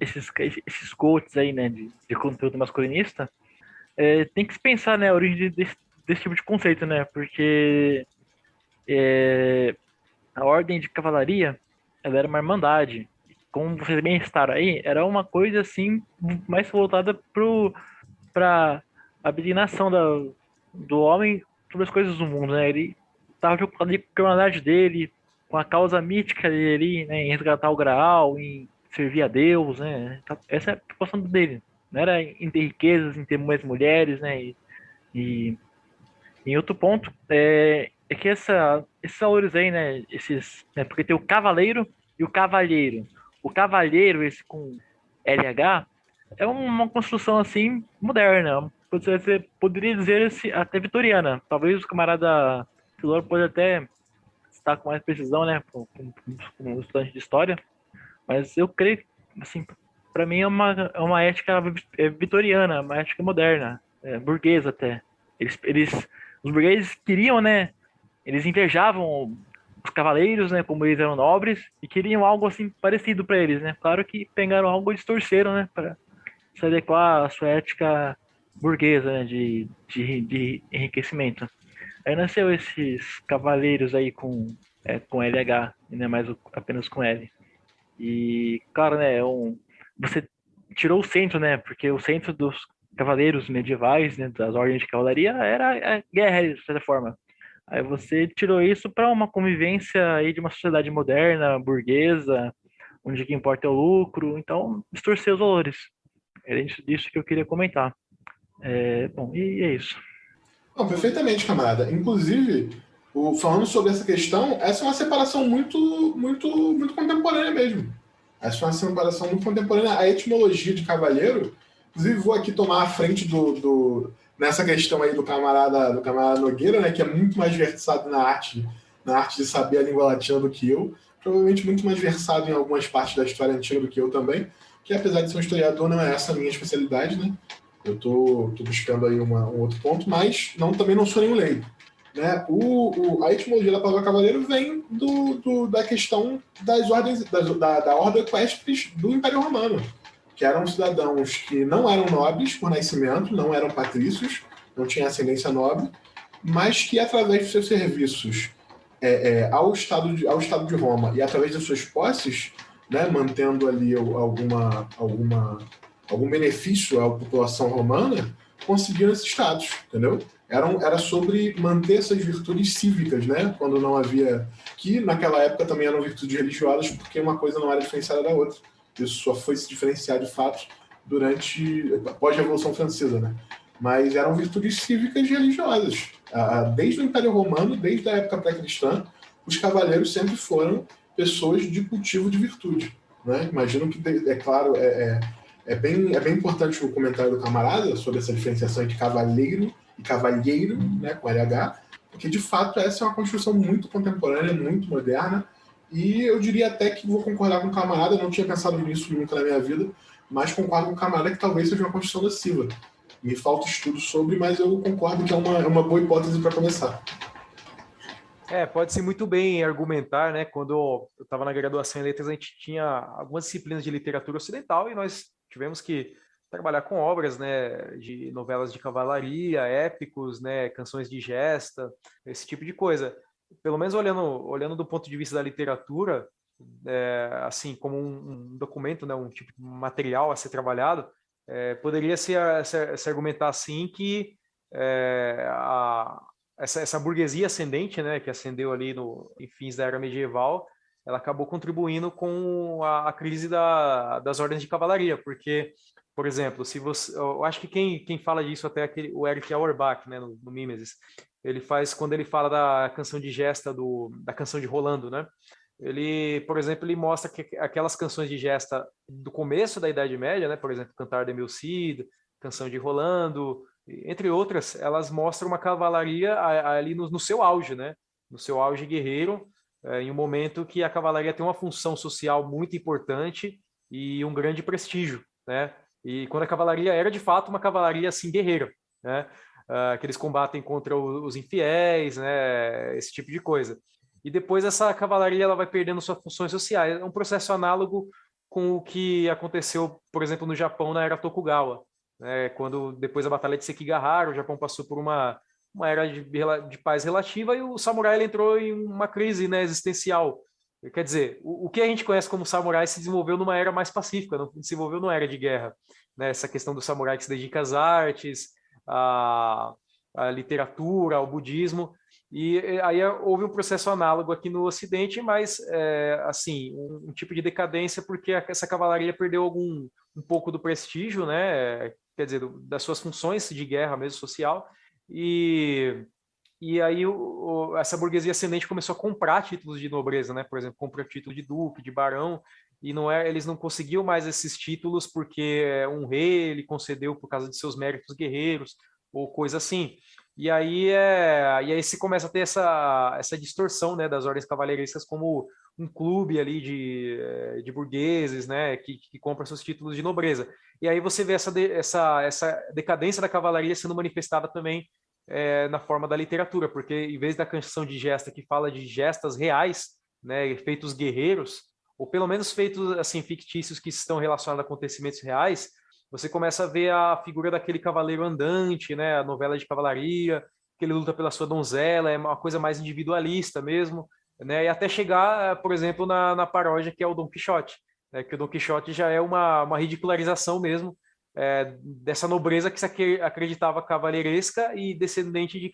esses, esses quotes aí, né? De, de conteúdo masculinista. É, tem que se pensar, né? A origem desse, desse tipo de conceito, né? Porque é, a ordem de cavalaria ela era uma irmandade. Como vocês bem estaram aí, era uma coisa assim mais voltada para a abnegação da, do homem sobre as coisas do mundo, né? Ele estava preocupado com a irmandade dele, com a causa mítica dele, né? Em resgatar o Graal, em servir a Deus, né? Essa é a preocupação dele. Não era em ter riquezas, em ter mais mulheres, né? E, e em outro ponto, é, é que essa, esses valores aí, né, esses, né, porque tem o cavaleiro e o cavalheiro. O cavalheiro, esse com LH, é uma construção assim moderna. Você poderia dizer esse, até vitoriana. Talvez o camarada Filoro pode até estar com mais precisão, né, como, como estudante de história. Mas eu creio, assim, para mim é uma, é uma ética é vitoriana, uma ética moderna, é, burguesa até. Eles, eles os burgueses queriam, né? Eles invejavam os cavaleiros, né? Como eles eram nobres e queriam algo assim parecido para eles, né? Claro que pegaram algo e distorceram, né? Para se adequar à sua ética burguesa, né? De, de, de enriquecimento. Aí nasceu esses cavaleiros aí com, é, com LH, e não é mais apenas com L. E, claro, né? É um, você tirou o centro, né? Porque o centro dos cavaleiros medievais, né, das ordens de cavalaria, era a guerra, de certa forma. Aí você tirou isso para uma convivência aí de uma sociedade moderna, burguesa, onde o que importa é o lucro, então distorcer os valores. Era disso que eu queria comentar. É, bom, e é isso. Não, perfeitamente, camarada. Inclusive, o, falando sobre essa questão, essa é uma separação muito, muito, muito contemporânea mesmo. Essa é uma separação muito contemporânea. A etimologia de cavalheiro Inclusive, vou aqui tomar a frente do, do, nessa questão aí do camarada, do camarada Nogueira, né, que é muito mais versado na arte, na arte de saber a língua latina do que eu, provavelmente muito mais versado em algumas partes da história antiga do que eu também, que apesar de ser um historiador, não é essa a minha especialidade, né? Eu tô buscando aí uma, um outro ponto, mas não, também não sou nenhum leigo. Né? O, o, a etimologia da palavra cavaleiro vem do, do, da questão das ordens, da, da, da ordem equestres do Império Romano que eram cidadãos que não eram nobres por nascimento, não eram patrícios, não tinham ascendência nobre, mas que através de seus serviços é, é, ao, estado de, ao Estado de Roma e através de suas posses, né, mantendo ali alguma, alguma, algum benefício à população romana, conseguiram esses status, entendeu? Era, era sobre manter essas virtudes cívicas, né? Quando não havia. que naquela época também eram virtudes religiosas, porque uma coisa não era diferenciada da outra. Isso só foi se diferenciar de fato durante após a Revolução Francesa, né? Mas eram virtudes cívicas e religiosas. Desde o Império Romano, desde a época pré-cristã, os cavaleiros sempre foram pessoas de cultivo de virtude. Né? Imagino que, é claro, é, é, é, bem, é bem importante o comentário do camarada sobre essa diferenciação entre cavaleiro cavalheiro, né, com LH, porque de fato essa é uma construção muito contemporânea, muito moderna, e eu diria até que vou concordar com o camarada, não tinha pensado nisso nunca na minha vida, mas concordo com o camarada que talvez seja uma construção da Silva. Me falta estudo sobre, mas eu concordo que é uma, é uma boa hipótese para começar. É, pode ser muito bem argumentar, né? Quando eu estava na graduação em letras, a gente tinha algumas disciplinas de literatura ocidental e nós tivemos que trabalhar com obras, né, de novelas de cavalaria, épicos, né, canções de gesta, esse tipo de coisa. Pelo menos olhando, olhando do ponto de vista da literatura, é, assim, como um, um, documento, né, um tipo de material a ser trabalhado, é, poderia se, se, se, argumentar assim que é, a, essa, essa burguesia ascendente, né, que ascendeu ali no, em fins da era medieval, ela acabou contribuindo com a, a crise da, das ordens de cavalaria, porque, por exemplo, se você, eu acho que quem, quem fala disso até aquele, o Eric Auerbach, né, no, no Mimesis, ele faz quando ele fala da canção de gesta do, da canção de Rolando, né? Ele, por exemplo, ele mostra que aquelas canções de gesta do começo da Idade Média, né? Por exemplo, Cantar de Meu Cid, Canção de Rolando, entre outras, elas mostram uma cavalaria ali no, no seu auge, né? No seu auge guerreiro, é, em um momento que a cavalaria tem uma função social muito importante e um grande prestígio, né? E quando a cavalaria era de fato uma cavalaria assim guerreira, né? Uh, que eles combatem contra os infiéis, né? Esse tipo de coisa. E depois essa cavalaria ela vai perdendo suas funções sociais. É um processo análogo com o que aconteceu, por exemplo, no Japão na era Tokugawa, né, quando depois da Batalha de Sekigahara, o Japão passou por uma, uma era de, de paz relativa e o samurai entrou em uma crise né, existencial. Quer dizer, o, o, que a gente conhece como samurai se desenvolveu numa era mais pacífica, não se desenvolveu numa era de guerra. Né? Essa questão do samurai que se dedica às artes, à, à literatura, ao budismo. E aí houve um processo análogo aqui no Ocidente, mas é, assim um, um, tipo de decadência porque essa cavalaria perdeu algum um pouco do prestígio, né? quer dizer, das suas funções de guerra mesmo social, e, e aí o, o, essa burguesia ascendente começou a comprar títulos de nobreza, né? Por exemplo, comprou título de duque, de barão, e não é, eles não conseguiam mais esses títulos porque um rei ele concedeu por causa de seus méritos guerreiros ou coisa assim. E aí é, e aí se começa a ter essa essa distorção, né, das ordens cavaleirescas como um clube ali de, de burgueses, né, que, que compra seus títulos de nobreza. E aí você vê essa, essa, essa decadência da cavalaria sendo manifestada também é, na forma da literatura, porque em vez da canção de gesta que fala de gestas reais, né, feitos guerreiros, ou pelo menos feitos assim fictícios que estão relacionados a acontecimentos reais, você começa a ver a figura daquele cavaleiro andante, né, a novela de cavalaria, que ele luta pela sua donzela, é uma coisa mais individualista mesmo, né, e até chegar, por exemplo, na, na paródia que é o Dom Quixote, né, que o Don Quixote já é uma, uma ridicularização mesmo é, dessa nobreza que se acreditava cavaleiresca e descendente de,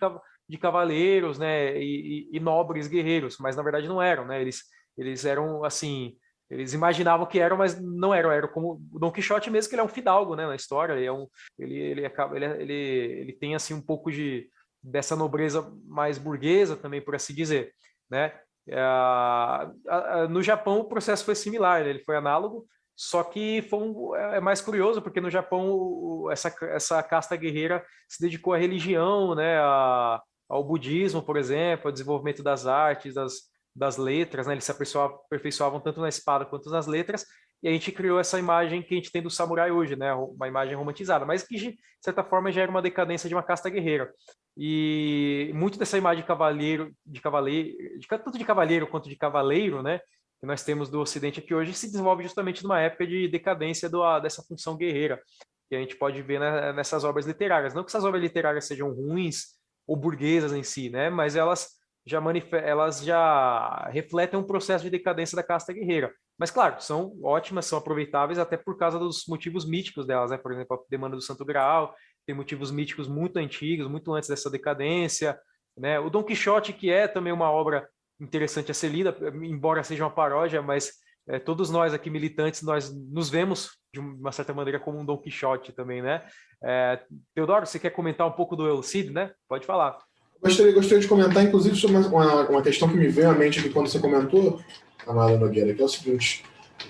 de cavaleiros né, e, e, e, nobres guerreiros, mas na verdade não eram, né, eles, eles eram assim, eles imaginavam que eram, mas não eram, eram como o Don Quixote mesmo, que ele é um fidalgo né, na história, ele, é um, ele, ele, acaba, ele, ele, ele tem assim um pouco de dessa nobreza mais burguesa também, por assim dizer, né? É, no Japão o processo foi similar, ele foi análogo, só que foi um, é, é mais curioso porque no Japão essa, essa casta guerreira se dedicou à religião, né, a, ao budismo, por exemplo, ao desenvolvimento das artes, das, das letras, né, eles se aperfeiçoavam tanto na espada quanto nas letras, e a gente criou essa imagem que a gente tem do samurai hoje, né, uma imagem romantizada, mas que de certa forma já era uma decadência de uma casta guerreira. E muito dessa imagem de cavaleiro, de cavaleiro, de, tanto de cavaleiro quanto de cavaleiro, né, que nós temos do Ocidente aqui hoje, se desenvolve justamente numa época de decadência do, dessa função guerreira, que a gente pode ver né, nessas obras literárias. Não que essas obras literárias sejam ruins ou burguesas em si, né, mas elas já, elas já refletem um processo de decadência da casta guerreira. Mas, claro, são ótimas, são aproveitáveis até por causa dos motivos míticos delas, né? Por exemplo, a demanda do Santo Graal, tem motivos míticos muito antigos, muito antes dessa decadência. Né? O Dom Quixote, que é também uma obra interessante a ser lida, embora seja uma paródia, mas é, todos nós aqui militantes, nós nos vemos de uma certa maneira como um Dom Quixote também, né? É, Teodoro, você quer comentar um pouco do Elcid, né? Pode falar. Gostaria, gostaria de comentar, inclusive, sobre uma, uma questão que me veio à mente aqui quando você comentou, Amada Nogueira, que é o seguinte,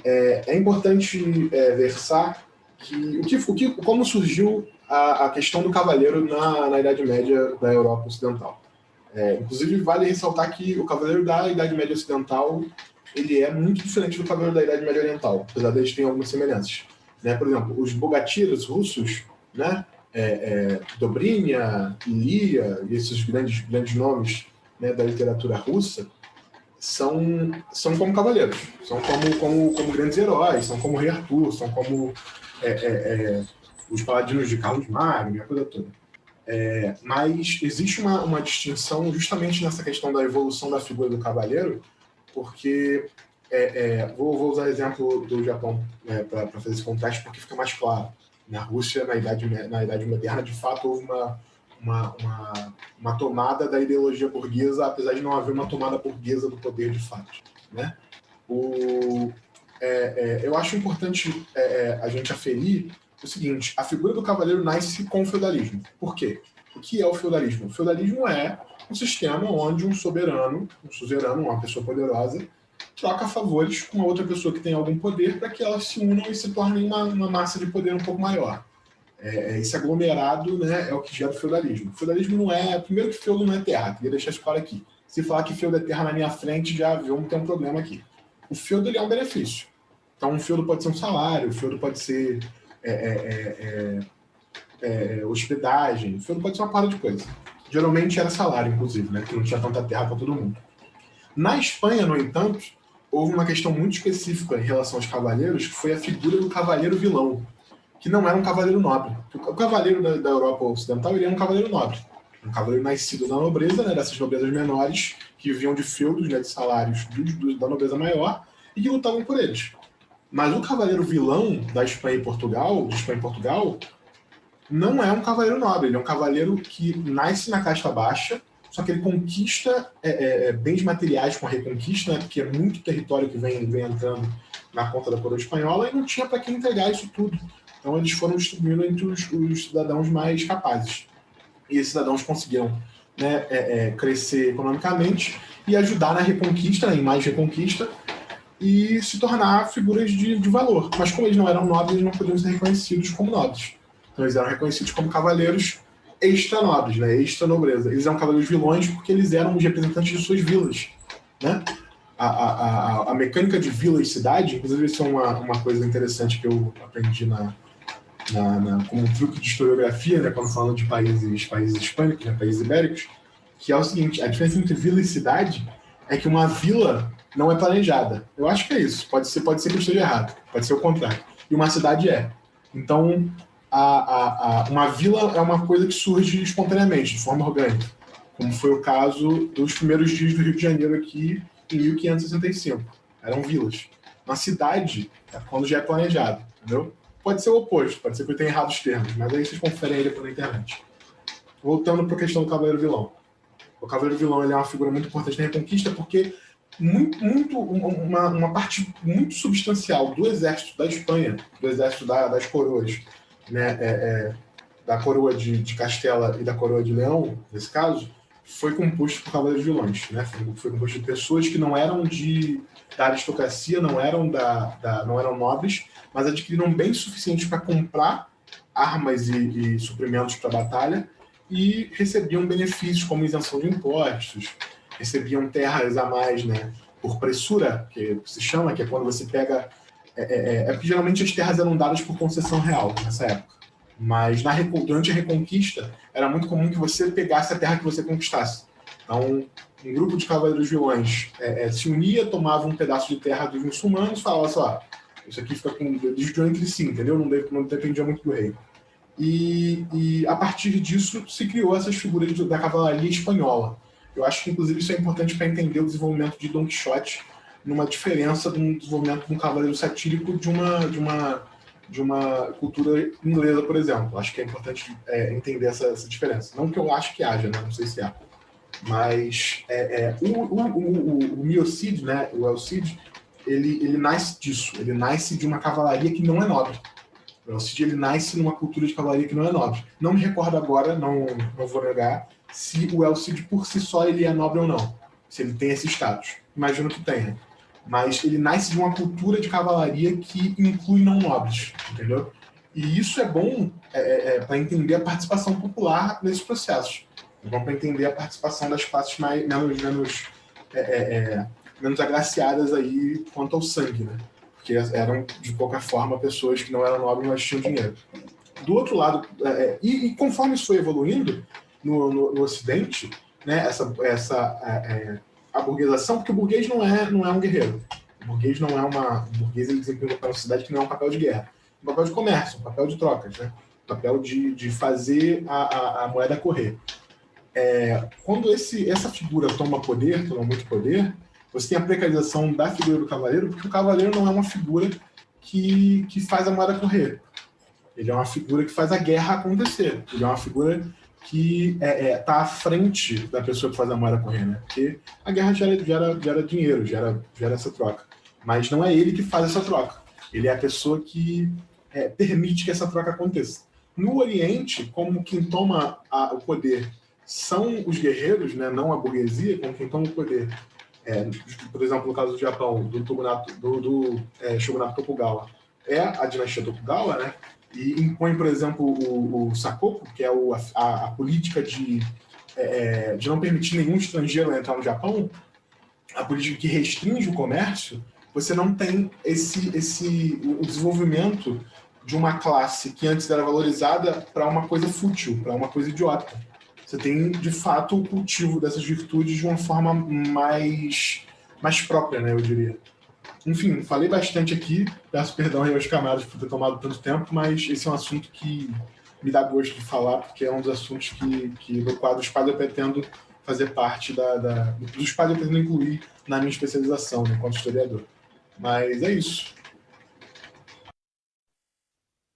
é, é importante é, versar que o que, o que como surgiu a, a questão do cavaleiro na, na Idade Média da Europa Ocidental. É, inclusive, vale ressaltar que o cavaleiro da Idade Média Ocidental ele é muito diferente do cavaleiro da Idade Média Oriental, apesar de eles terem algumas semelhanças. Né? Por exemplo, os bogatiras russos, né? É, é, Dobrinha, Ilia e esses grandes, grandes nomes né, da literatura russa, são, são como cavaleiros, são como, como, como grandes heróis, são como Rei Arthur, são como é, é, é os paladinos de Carlos Magno, a coisa toda. É, mas existe uma, uma distinção justamente nessa questão da evolução da figura do cavaleiro, porque é, vou, vou, usar o exemplo do Japão né, para fazer esse contraste, porque fica mais claro. Na Rússia, na Idade, na idade Moderna, de fato, houve uma, uma, uma, uma, tomada da ideologia burguesa, apesar de não haver uma tomada burguesa do poder de fato. Né? O, é, é, eu acho importante é, é, a gente aferir o seguinte: a figura do cavaleiro nasce com o feudalismo. Por quê? O que é o feudalismo? O feudalismo é um sistema onde um soberano, um suzerano, uma pessoa poderosa, troca favores com outra pessoa que tem algum poder para que elas se unam e se tornem uma, uma massa de poder um pouco maior. É, é, esse aglomerado né, é o que gera o feudalismo. O feudalismo não é. Primeiro que feudo não é terra, queria deixar isso claro aqui. Se falar que feudo é terra na minha frente, já vamos ter um problema aqui. O feudo ele é um benefício. Então, um feudo pode ser um salário, o feudo pode ser é, é, é, é hospedagem, o feudo pode ser uma parada de coisa. Geralmente era salário, inclusive, né, porque não tinha tanta terra para todo mundo. Na Espanha, no entanto, houve uma questão muito específica em relação aos cavaleiros, que foi a figura do cavaleiro vilão que não era um cavaleiro nobre. O cavaleiro da, da Europa Ocidental ele era um cavaleiro nobre. Um cavaleiro nascido na nobreza, né, dessas nobrezas menores, que viviam de feudos, né, de salários do, do, da nobreza maior, e que lutavam por eles. Mas o cavaleiro vilão da Espanha e Portugal, de Espanha e Portugal, não é um cavaleiro nobre, ele é um cavaleiro que nasce na casta baixa, só que ele conquista é, é, é bens materiais com a reconquista, né, porque é muito território que vem, vem entrando na conta da coroa espanhola, e não tinha para quem entregar isso tudo. Então eles foram distribuindo entre os, os cidadãos mais capazes. E esses cidadãos conseguiram né, é, é, crescer economicamente e ajudar na reconquista, né, em mais reconquista, e se tornar figuras de, de valor. Mas como eles não eram nobres, eles não podiam ser reconhecidos como nobres. Então eles eram reconhecidos como cavaleiros extra-nobres, né, extra-nobreza. Eles eram cavaleiros vilões porque eles eram os representantes de suas vilas. Né? A, a, a, a mecânica de vila e cidade, inclusive isso é uma, uma coisa interessante que eu aprendi na, na, na, como um truque de historiografia, né, quando falando de países, países hispânicos, né, países ibéricos, que é o seguinte: a diferença entre vila e cidade é que uma vila não é planejada. Eu acho que é isso. Pode ser, pode ser que eu esteja errado, pode ser o contrário. E uma cidade é. Então, a, a, a, uma vila é uma coisa que surge espontaneamente, de forma orgânica, como foi o caso dos primeiros dias do Rio de Janeiro aqui em 1565. Eram vilas. Uma cidade é quando já é planejado, entendeu? Pode ser o oposto, pode ser que eu tenha errado os termos, mas aí vocês conferem ele pela internet. Voltando para a questão do Cavaleiro Vilão. O Cavaleiro Vilão é uma figura muito importante na Reconquista porque muito, muito uma, uma parte muito substancial do exército da Espanha, do exército da, das coroas, né, é, é, da coroa de, de, Castela e da coroa de Leão, nesse caso, foi composto por cavaleiros vilões, né? Foi, foi composto de pessoas que não eram de da aristocracia, não eram da, da não eram nobres, mas adquiriram bens suficientes para comprar armas e, e suprimentos para batalha e recebiam benefícios como isenção de impostos, recebiam terras a mais, né, por pressura, que se chama, que é quando você pega. É, é, é, é porque geralmente as terras eram dadas por concessão real nessa época. Mas na, durante a Reconquista, era muito comum que você pegasse a terra que você conquistasse. Então, um grupo de cavaleiros vilões é, é, se unia, tomava um pedaço de terra dos muçulmanos, falava assim, ó, isso aqui fica com dividiu entre si, entendeu? Não, não dependia muito do rei. E, e, a partir disso se criou essas figuras da cavalaria espanhola. Eu acho que inclusive isso é importante para entender o desenvolvimento de Don Quixote numa diferença do desenvolvimento de um cavaleiro satírico de uma de uma de uma cultura inglesa, por exemplo. Acho que é importante é, entender essa, essa, diferença. Não que eu acho que haja, né? não sei se há. Mas é, é, o, o, o, o, Miocid, né, o Elcid, ele, ele nasce disso. Ele nasce de uma cavalaria que não é nobre. O Elcid ele nasce numa cultura de cavalaria que não é nobre. Não me recordo agora, não, não vou negar, se o Elcid por si só ele é nobre ou não. Se ele tem esse status. Imagino que tenha. mas ele nasce de uma cultura de cavalaria que inclui não nobres, entendeu? E isso é bom é, é, é para entender a participação popular nesses processos. É bom para entender a participação das classes mais, menos, menos, é, é, é, menos agraciadas aí quanto ao sangue, né? Porque eram, de qualquer forma, pessoas que não eram nobres, mas tinham dinheiro. Do outro lado, e, e, conforme isso foi evoluindo no, no, no Ocidente, né, essa, essa a burguesação, porque o burguês não é, não é um guerreiro. O burguês não é uma. O burguês ele desempenha um papel na sociedade que não é um papel de guerra. Um papel de comércio, um papel de trocas, né? Um papel de, de fazer a, a, a moeda correr. É, quando esse, essa figura toma poder, toma muito poder, você tem a precarização da figura do cavaleiro, porque o cavaleiro não é uma figura que, que faz a moeda correr. Ele é uma figura que faz a guerra acontecer. Ele é uma figura que está é, é, tá à frente da pessoa que faz a moeda correr, né? Porque a guerra gera, gera, gera dinheiro, gera, gera essa troca. Mas não é ele que faz essa troca. Ele é a pessoa que é, permite que essa troca aconteça. No Oriente, como quem toma a, o poder são os guerreiros, né? não a burguesia, como quem toma o poder. É, por exemplo, no caso do Japão, do, do, do é, shogunato Tokugawa, é a dinastia Tokugawa, né? E impõe, por exemplo, o, o Sakoku, que é o, a, a, política de, é, é, de não permitir nenhum estrangeiro entrar no Japão, a política que restringe o comércio, você não tem esse, esse o desenvolvimento de uma classe que antes era valorizada para uma coisa fútil, para uma coisa idiota. Você tem, de fato, o cultivo dessas virtudes de uma forma mais, mais própria, né, eu diria. Enfim, falei bastante aqui, peço perdão aí aos camaradas por ter tomado tanto tempo, mas esse é um assunto que me dá gosto de falar, porque é um dos assuntos que, que no quadro Espada eu pretendo fazer parte da, da dos espadas eu pretendo incluir na minha especialização, né, enquanto historiador. Mas é isso.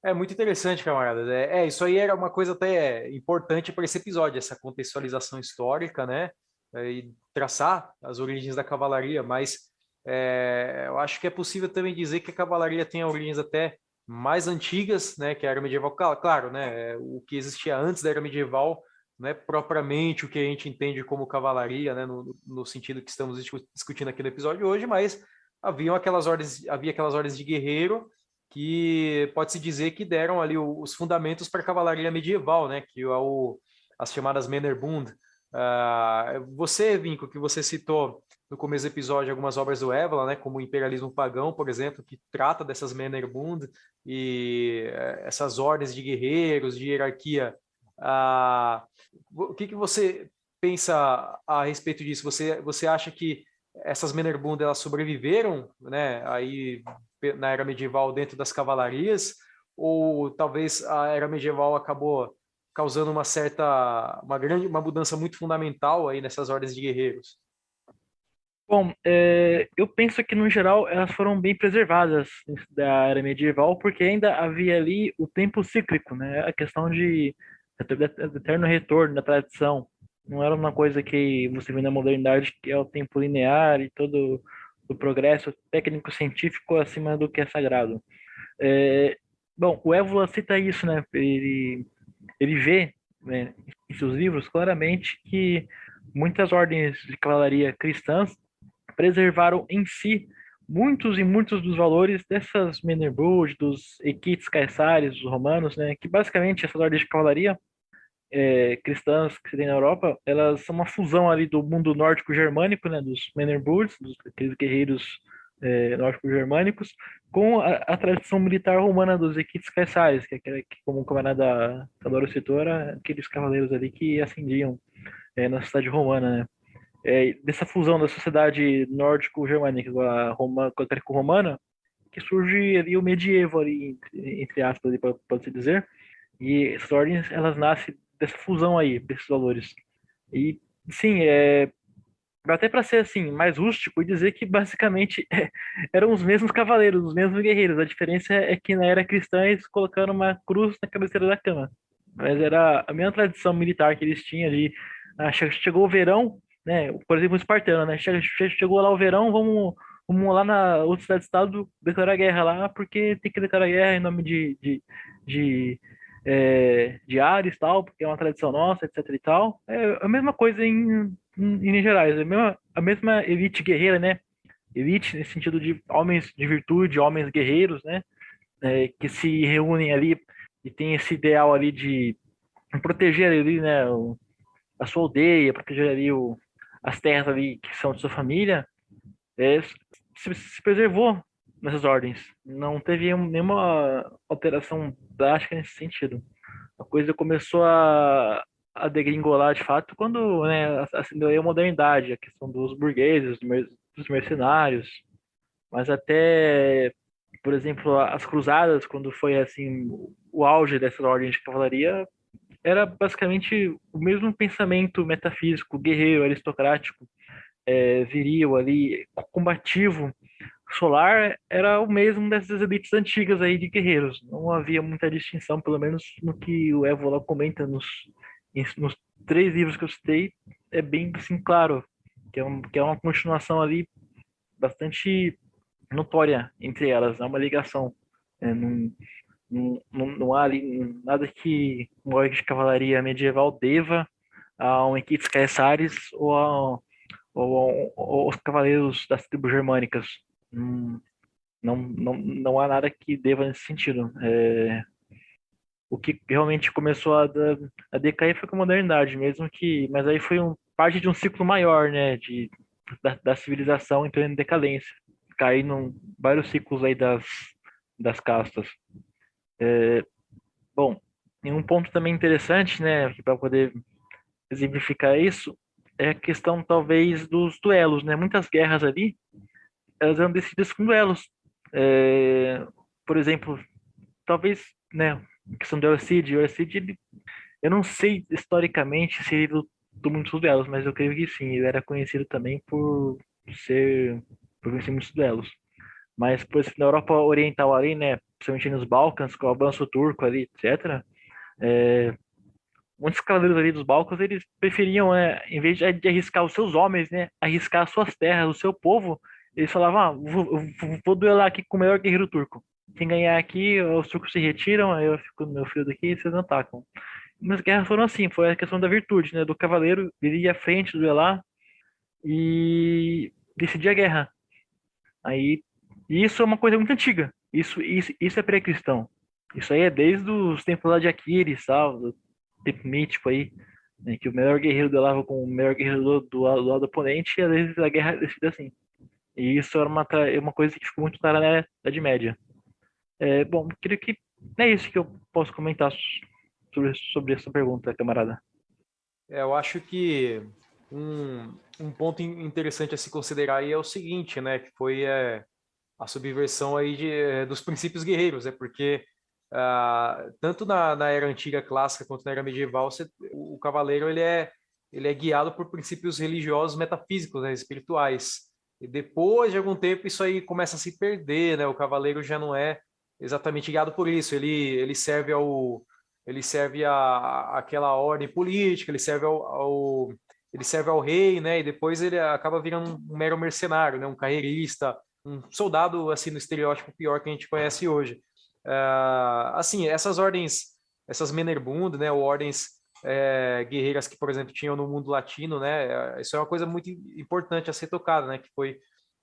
É muito interessante, camaradas. É, é, isso aí era uma coisa até importante para esse episódio, essa contextualização histórica, né? E traçar as origens da cavalaria, mas é, eu acho que é possível também dizer que a cavalaria tem origens até mais antigas, né, que a era medieval. Claro, né, o que existia antes da era medieval não é propriamente o que a gente entende como cavalaria, né, no, no sentido que estamos discutindo aqui no episódio hoje, mas haviam aquelas ordens, havia aquelas ordens de guerreiro que pode-se dizer que deram ali os fundamentos para a cavalaria medieval, né, que é o, as chamadas Männerbund. Uh, você, Vinco, que você citou no começo do episódio algumas obras do Evola, né, como o Imperialismo Pagão, por exemplo, que trata dessas Männerbund e eh, essas ordens de guerreiros, de hierarquia. Ah, o que, que você pensa a respeito disso? Você, você acha que essas Männerbund elas sobreviveram, né, aí na era medieval dentro das cavalarias, ou talvez a era medieval acabou causando uma certa, uma grande, uma mudança muito fundamental aí nessas ordens de guerreiros? Bom, é, eu penso que no geral elas foram bem preservadas da era medieval, porque ainda havia ali o tempo cíclico, né? A questão de eterno retorno da tradição. Não era uma coisa que você vê na modernidade, que é o tempo linear e todo o progresso técnico-científico acima do que é sagrado. É, bom, o Évola cita isso, né? Ele, ele vê né, em seus livros claramente que muitas ordens de cavalaria cristãs preservaram em si muitos e muitos dos valores dessas Menerbud, dos equites caesares, dos romanos, né, que basicamente essas ordens de cavalaria é, cristãs que se tem na Europa, elas são uma fusão ali do mundo nórdico-germânico, né, dos Menerbuds, dos aqueles guerreiros é, nórdico-germânicos, com a, a, tradição militar romana dos equites caesares, que, é que, como o camarada Sadoro citou, aqueles cavaleiros ali que ascendiam é, na cidade romana, né é, dessa fusão da sociedade nórdico-germânica com a, Roma, com a greco-romana, que surge ali o medievo, ali, entre, aspas, pode-se dizer. E essas ordens, elas nascem dessa fusão aí, desses valores. E, sim, é, até para ser assim mais rústico e dizer que basicamente é, eram os mesmos cavaleiros, os mesmos guerreiros. A diferença é que na era cristã eles colocaram uma cruz na cabeceira da cama. Mas era a mesma tradição militar que eles tinham ali. Chegou o verão, né? Por exemplo, o espartano, né? Chegou lá o verão, vamos, vamos lá na outra cidade-estado declarar guerra lá, porque tem que declarar guerra em nome de, de, de, é, de Ares tal, porque é uma tradição nossa, etc e tal. É a mesma coisa em, em, em Gerais, a mesma, a mesma elite guerreira, né? elite nesse sentido de homens de virtude, homens guerreiros, né? É, que se reúnem ali e tem esse ideal ali de proteger ali, né, o, a sua aldeia, proteger ali o, as terras ali que são de sua família, é, se, se preservou nessas ordens. Não teve nenhuma alteração drástica nesse sentido. A coisa começou a, a degringolar de fato quando né, acendeu a modernidade, a questão dos burgueses, dos mercenários, mas até, por exemplo, as cruzadas, quando foi assim o auge dessa ordem de cavalaria, era basicamente o mesmo pensamento metafísico, guerreiro, aristocrático, é, viril ali, combativo, solar, era o mesmo dessas elites antigas aí de guerreiros. Não havia muita distinção, pelo menos no que o Evola comenta nos, nos três livros que eu citei, é bem assim, claro, que é, um, que é uma continuação ali bastante notória entre elas, há uma ligação. É, não, não, há ali nada que um org de cavalaria medieval deva a um equipe Caessares ou a ou, ou, os cavaleiros das tribos germânicas. Não, não, não, não há nada que deva nesse sentido. É, o que realmente começou a, a decair foi com a modernidade, mesmo que. Mas aí foi um, parte de um ciclo maior, né? De, da, da civilização entrando em decadência. Caindo vários ciclos aí das, das castas. É, bom, em um ponto também interessante, né, para poder exemplificar isso, é a questão talvez dos duelos, né? Muitas guerras ali, elas eram decididas com duelos. É, por exemplo, talvez, né, a questão do Elcid, o Elcid, ele, eu não sei historicamente se ele lutou muitos duelos, mas eu creio que sim, ele era conhecido também por ser, por vencer muitos duelos. Mas, por exemplo, na Europa Oriental ali, né, principalmente nos Balcãs, com o avanço turco ali, etc., é, muitos cavaleiros ali dos Balcãs, eles preferiam, é, em vez de arriscar os seus homens, né, arriscar as suas terras, o seu povo, eles falavam, ah, vou, vou, duelar aqui com o melhor guerreiro turco. Quem ganhar aqui, os turcos se retiram, aí eu fico no meu fio daqui e vocês atacam. Nas guerras foram assim, foi a questão da virtude, né, do cavaleiro vir à frente, duelar e decidir a guerra. Aí, isso é uma coisa muito antiga. Isso, isso, isso é pré-cristão. Isso aí é desde os tempos lá de Aquiles, tal, do tempo mítico aí, né, que o melhor guerreiro duelava com o melhor guerreiro do, do, do lado do oponente e às vezes a guerra é decidida assim. E isso era uma, é uma coisa que ficou muito clara na Idade Média. É, bom, queria que é isso que eu posso comentar sobre, sobre essa pergunta, camarada. É, eu acho que um, um ponto interessante a se considerar aí é o seguinte, né, que foi é, a subversão aí de, eh, dos princípios guerreiros, é porque uh, tanto na, na, era antiga clássica quanto na era medieval, você, o, o, cavaleiro ele é ele é guiado por princípios religiosos, metafísicos, né, espirituais. E depois de algum tempo isso aí começa a se perder, né? O cavaleiro já não é exatamente guiado por isso. Ele ele serve ao ele serve a, aquela ordem política, ele serve ao, ao ele serve ao rei, né? E depois ele acaba virando um mero mercenário, né? Um carreirista, um soldado assim no estereótipo pior que a gente conhece hoje. Uh, assim, essas ordens, essas Menerbund, né, ou ordens é, guerreiras que, por exemplo, tinham no mundo latino, né, isso é uma coisa muito importante a ser tocada, né, que foi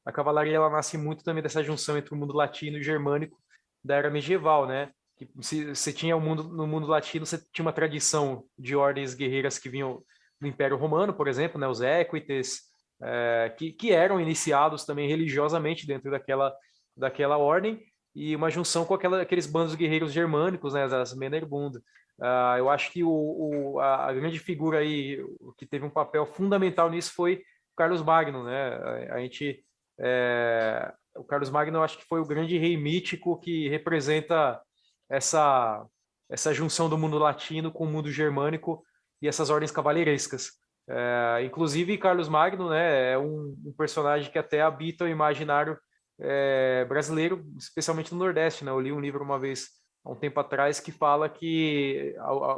a cavalaria ela nasce muito também dessa junção entre o mundo latino e germânico da era medieval, né, que se você tinha o mundo no mundo latino, você tinha uma tradição de ordens guerreiras que vinham do Império Romano, por exemplo, né, os equites, é, que, que eram iniciados também religiosamente dentro daquela, daquela ordem, e uma junção com aquela, aqueles bandos guerreiros germânicos, né, as Menerbund. Uh, eu acho que o, o, a, grande figura aí que teve um papel fundamental nisso foi Carlos Magno, né? A, a gente, é, o Carlos Magno, eu acho que foi o grande rei mítico que representa essa essa junção do mundo latino com o mundo germânico e essas ordens cavaleirescas. É, inclusive, Carlos Magno né, é um, um, personagem que até habita o imaginário é, brasileiro, especialmente no Nordeste. Né? Eu li um livro uma vez, há um tempo atrás, que fala que,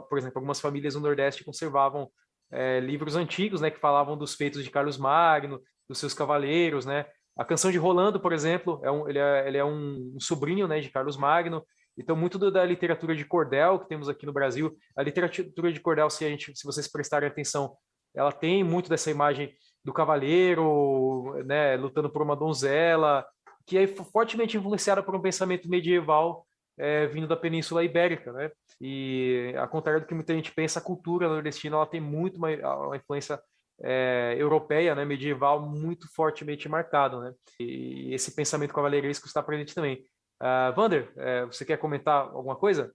por exemplo, algumas famílias no Nordeste conservavam é, livros antigos né, que falavam dos feitos de Carlos Magno, dos seus cavaleiros. Né? A canção de Rolando, por exemplo, é um, ele, é, ele é um, um sobrinho né, de Carlos Magno. Então, muito do, da literatura de cordel que temos aqui no Brasil, a literatura de cordel, se, a gente, se vocês prestarem atenção, ela tem muito dessa imagem do cavaleiro, né, lutando por uma donzela, que é fortemente influenciada por um pensamento medieval é, vindo da Península Ibérica, né? E ao contrário do que muita gente pensa, a cultura nordestina ela tem muito uma, uma influência é, europeia, né, medieval, muito fortemente marcado, né? E esse pensamento cavaleiresco está presente também. Uh, Vander, é, você quer comentar alguma coisa?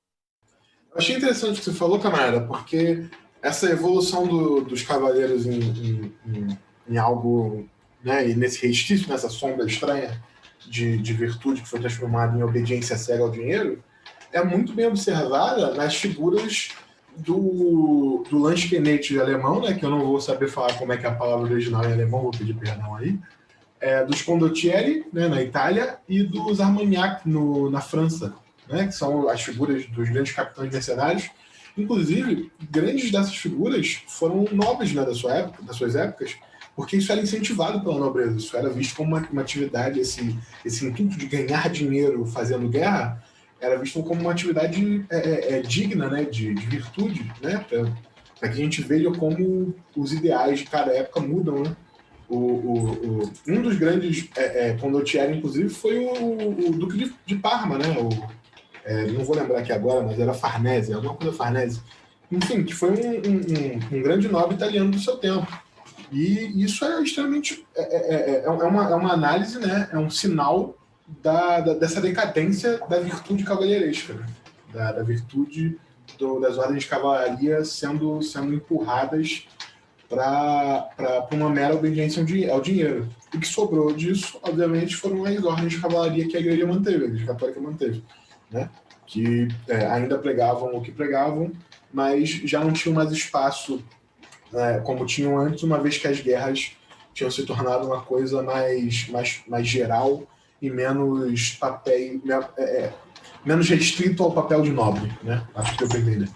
Achei interessante o que você falou, camarada, porque essa evolução do, dos cavaleiros em, em, em, em algo, né, e nesse restício, nessa sombra estranha de, de virtude que foi transformada em obediência cega ao dinheiro, é muito bem observada nas figuras do, do alemão, né, que eu não vou saber falar como é que é a palavra original em alemão, vou pedir perdão aí, é, dos Condottieri, né, na Itália, e dos Armagnac, no, na França, né, que são as figuras dos grandes capitães mercenários. Inclusive, grandes dessas figuras foram nobres né, da sua época, das suas épocas, porque isso era incentivado pela nobreza, isso era visto como uma, uma atividade, esse, esse intuito de ganhar dinheiro fazendo guerra, era visto como uma atividade é, é, é digna né, de, de, virtude, né, para que a gente veja como os ideais de cada época mudam. Né? O, o, o um dos grandes é, é, condottieri, inclusive, foi o, o Duque de, de, Parma, né? O, é, não vou lembrar aqui agora, mas era Farnese, alguma coisa Farnese. Enfim, que foi um, um, um, grande nobre italiano do seu tempo. E isso é extremamente. É, é, é, é uma, é uma análise, né? é um sinal da, da, dessa decadência da virtude cavalheiresca, né? da, da, virtude do, das ordens de cavalaria sendo, sendo empurradas para uma mera obediência ao, dinheiro. O que sobrou disso, obviamente, foram as ordens de cavalaria que a igreja manteve, a igreja católica manteve, né? que é, ainda pregavam o que pregavam, mas já não tinham mais espaço é, como tinham antes, uma vez que as guerras tinham se tornado uma coisa mais, mais, mais geral e menos papel, é, é, menos restrito ao papel de nobre, né? Acho que eu para entender.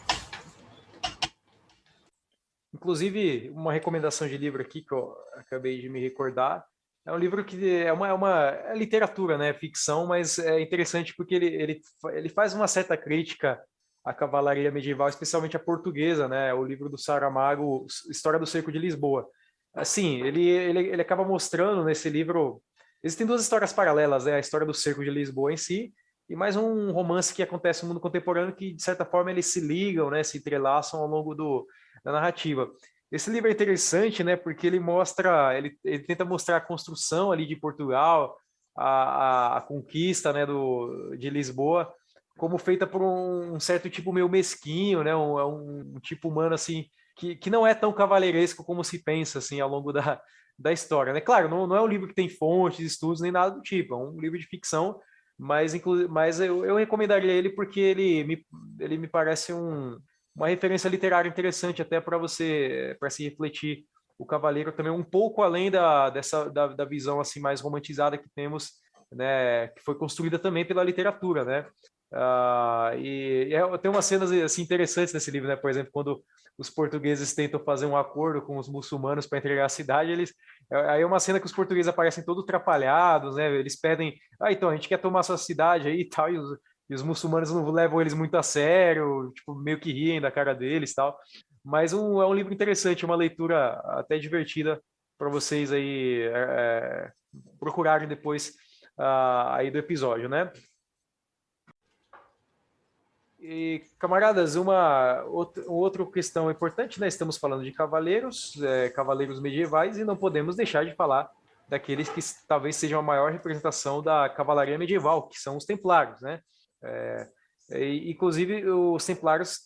Inclusive, uma recomendação de livro aqui que eu acabei de me recordar é um livro que é uma, é uma é literatura, né? Ficção, mas é interessante porque ele, ele, ele faz uma certa crítica à cavalaria medieval, especialmente a portuguesa, né? O livro do Saramago, História do Cerco de Lisboa. Assim, ele, ele, ele acaba mostrando nesse livro Existem duas histórias paralelas, né? A história do cerco de Lisboa em si e mais um romance que acontece no mundo contemporâneo que, de certa forma, eles se ligam, né? Se entrelaçam ao longo do, da narrativa. Esse livro é interessante, né? Porque ele mostra, ele, ele tenta mostrar a construção ali de Portugal, a, a, conquista, né? Do, de Lisboa, como feita por um, um certo tipo meio mesquinho, né? Um, um, um tipo humano assim que, que não é tão cavalheiresco como se pensa assim ao longo da, da história. Né? Claro, não, não é um livro que tem fontes, estudos, nem nada do tipo, é um livro de ficção, mas, mas eu, eu recomendaria ele porque ele me, ele me parece um, uma referência literária interessante até para você, para se refletir o Cavaleiro também um pouco além da, dessa, da, da visão assim mais romantizada que temos, né, que foi construída também pela literatura, né? Uh, e, e é, tem umas cenas assim interessantes nesse livro, né? Por exemplo, quando os portugueses tentam fazer um acordo com os muçulmanos para entregar a cidade, eles é, aí é uma cena que os portugueses aparecem todos atrapalhados, né? Eles pedem, ah, então a gente quer tomar sua cidade aí e tal, e os, e os muçulmanos não levam eles muito a sério, tipo meio que riem da cara deles, tal. Mas um, é um livro interessante, uma leitura até divertida para vocês aí é, é, procurarem depois uh, aí do episódio, né? E, camaradas, uma outra, questão importante, né? Estamos falando de cavaleiros, é, cavaleiros medievais, e não podemos deixar de falar daqueles que talvez sejam a maior representação da cavalaria medieval, que são os templários, né? É, inclusive, os templários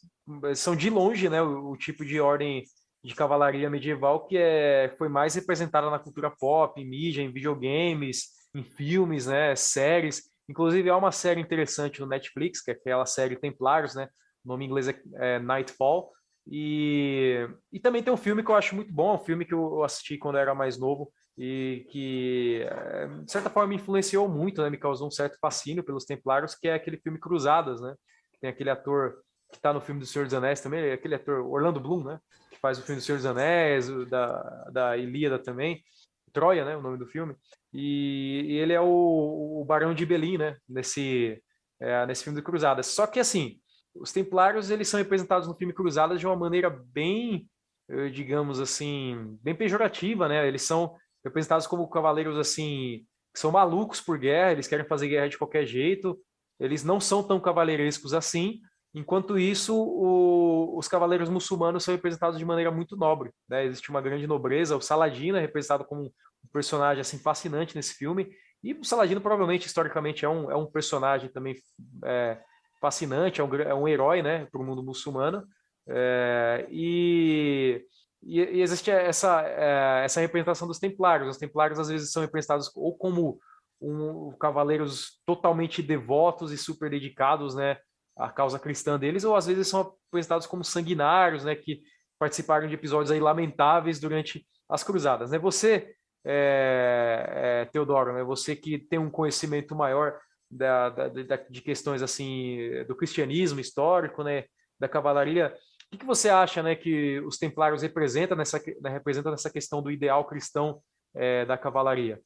são de longe, né? O, o, tipo de ordem de cavalaria medieval que é, foi mais representada na cultura pop, em mídia, em videogames, em filmes, né? Séries Inclusive, há uma série interessante no Netflix, que é aquela série Templários, né? O nome em inglês é, é Nightfall. E, e também tem um filme que eu acho muito bom, um filme que eu assisti quando eu era mais novo e que, é, de certa forma, me influenciou muito, né? Me causou um certo fascínio pelos Templários, que é aquele filme Cruzadas, né? Tem aquele ator que está no filme do Senhor dos Anéis também, aquele ator Orlando Bloom, né? Que faz o filme do Senhor dos Anéis, da, da Ilíada também. Troia, né? O nome do filme. E, e ele é o, o, Barão de Belém, né? Nesse, é, nesse filme de Cruzadas. Só que, assim, os Templários eles são representados no filme Cruzadas de uma maneira bem digamos assim, bem pejorativa, né? Eles são representados como cavaleiros assim que são malucos por guerra, eles querem fazer guerra de qualquer jeito, eles não são tão cavaleirescos assim. Enquanto isso, o, os cavaleiros muçulmanos são representados de maneira muito nobre. Né? Existe uma grande nobreza. O Saladino é representado como um personagem assim fascinante nesse filme. E o Saladino provavelmente historicamente é um, é um personagem também é, fascinante, é um, é um herói, né, para o mundo muçulmano. É, e, e, e, existe essa, é, essa representação dos templários. Os templários às vezes são representados ou como um, cavaleiros totalmente devotos e super dedicados, né, à causa cristã deles, ou às vezes são apresentados como sanguinários, né, que participaram de episódios aí lamentáveis durante as cruzadas. Né? Você, é, é, Teodoro, né, você que tem um conhecimento maior da, da, da, de questões assim do cristianismo histórico, né, da cavalaria, o que, você acha né, que os templários representam nessa, né, representam nessa questão do ideal cristão é, da cavalaria?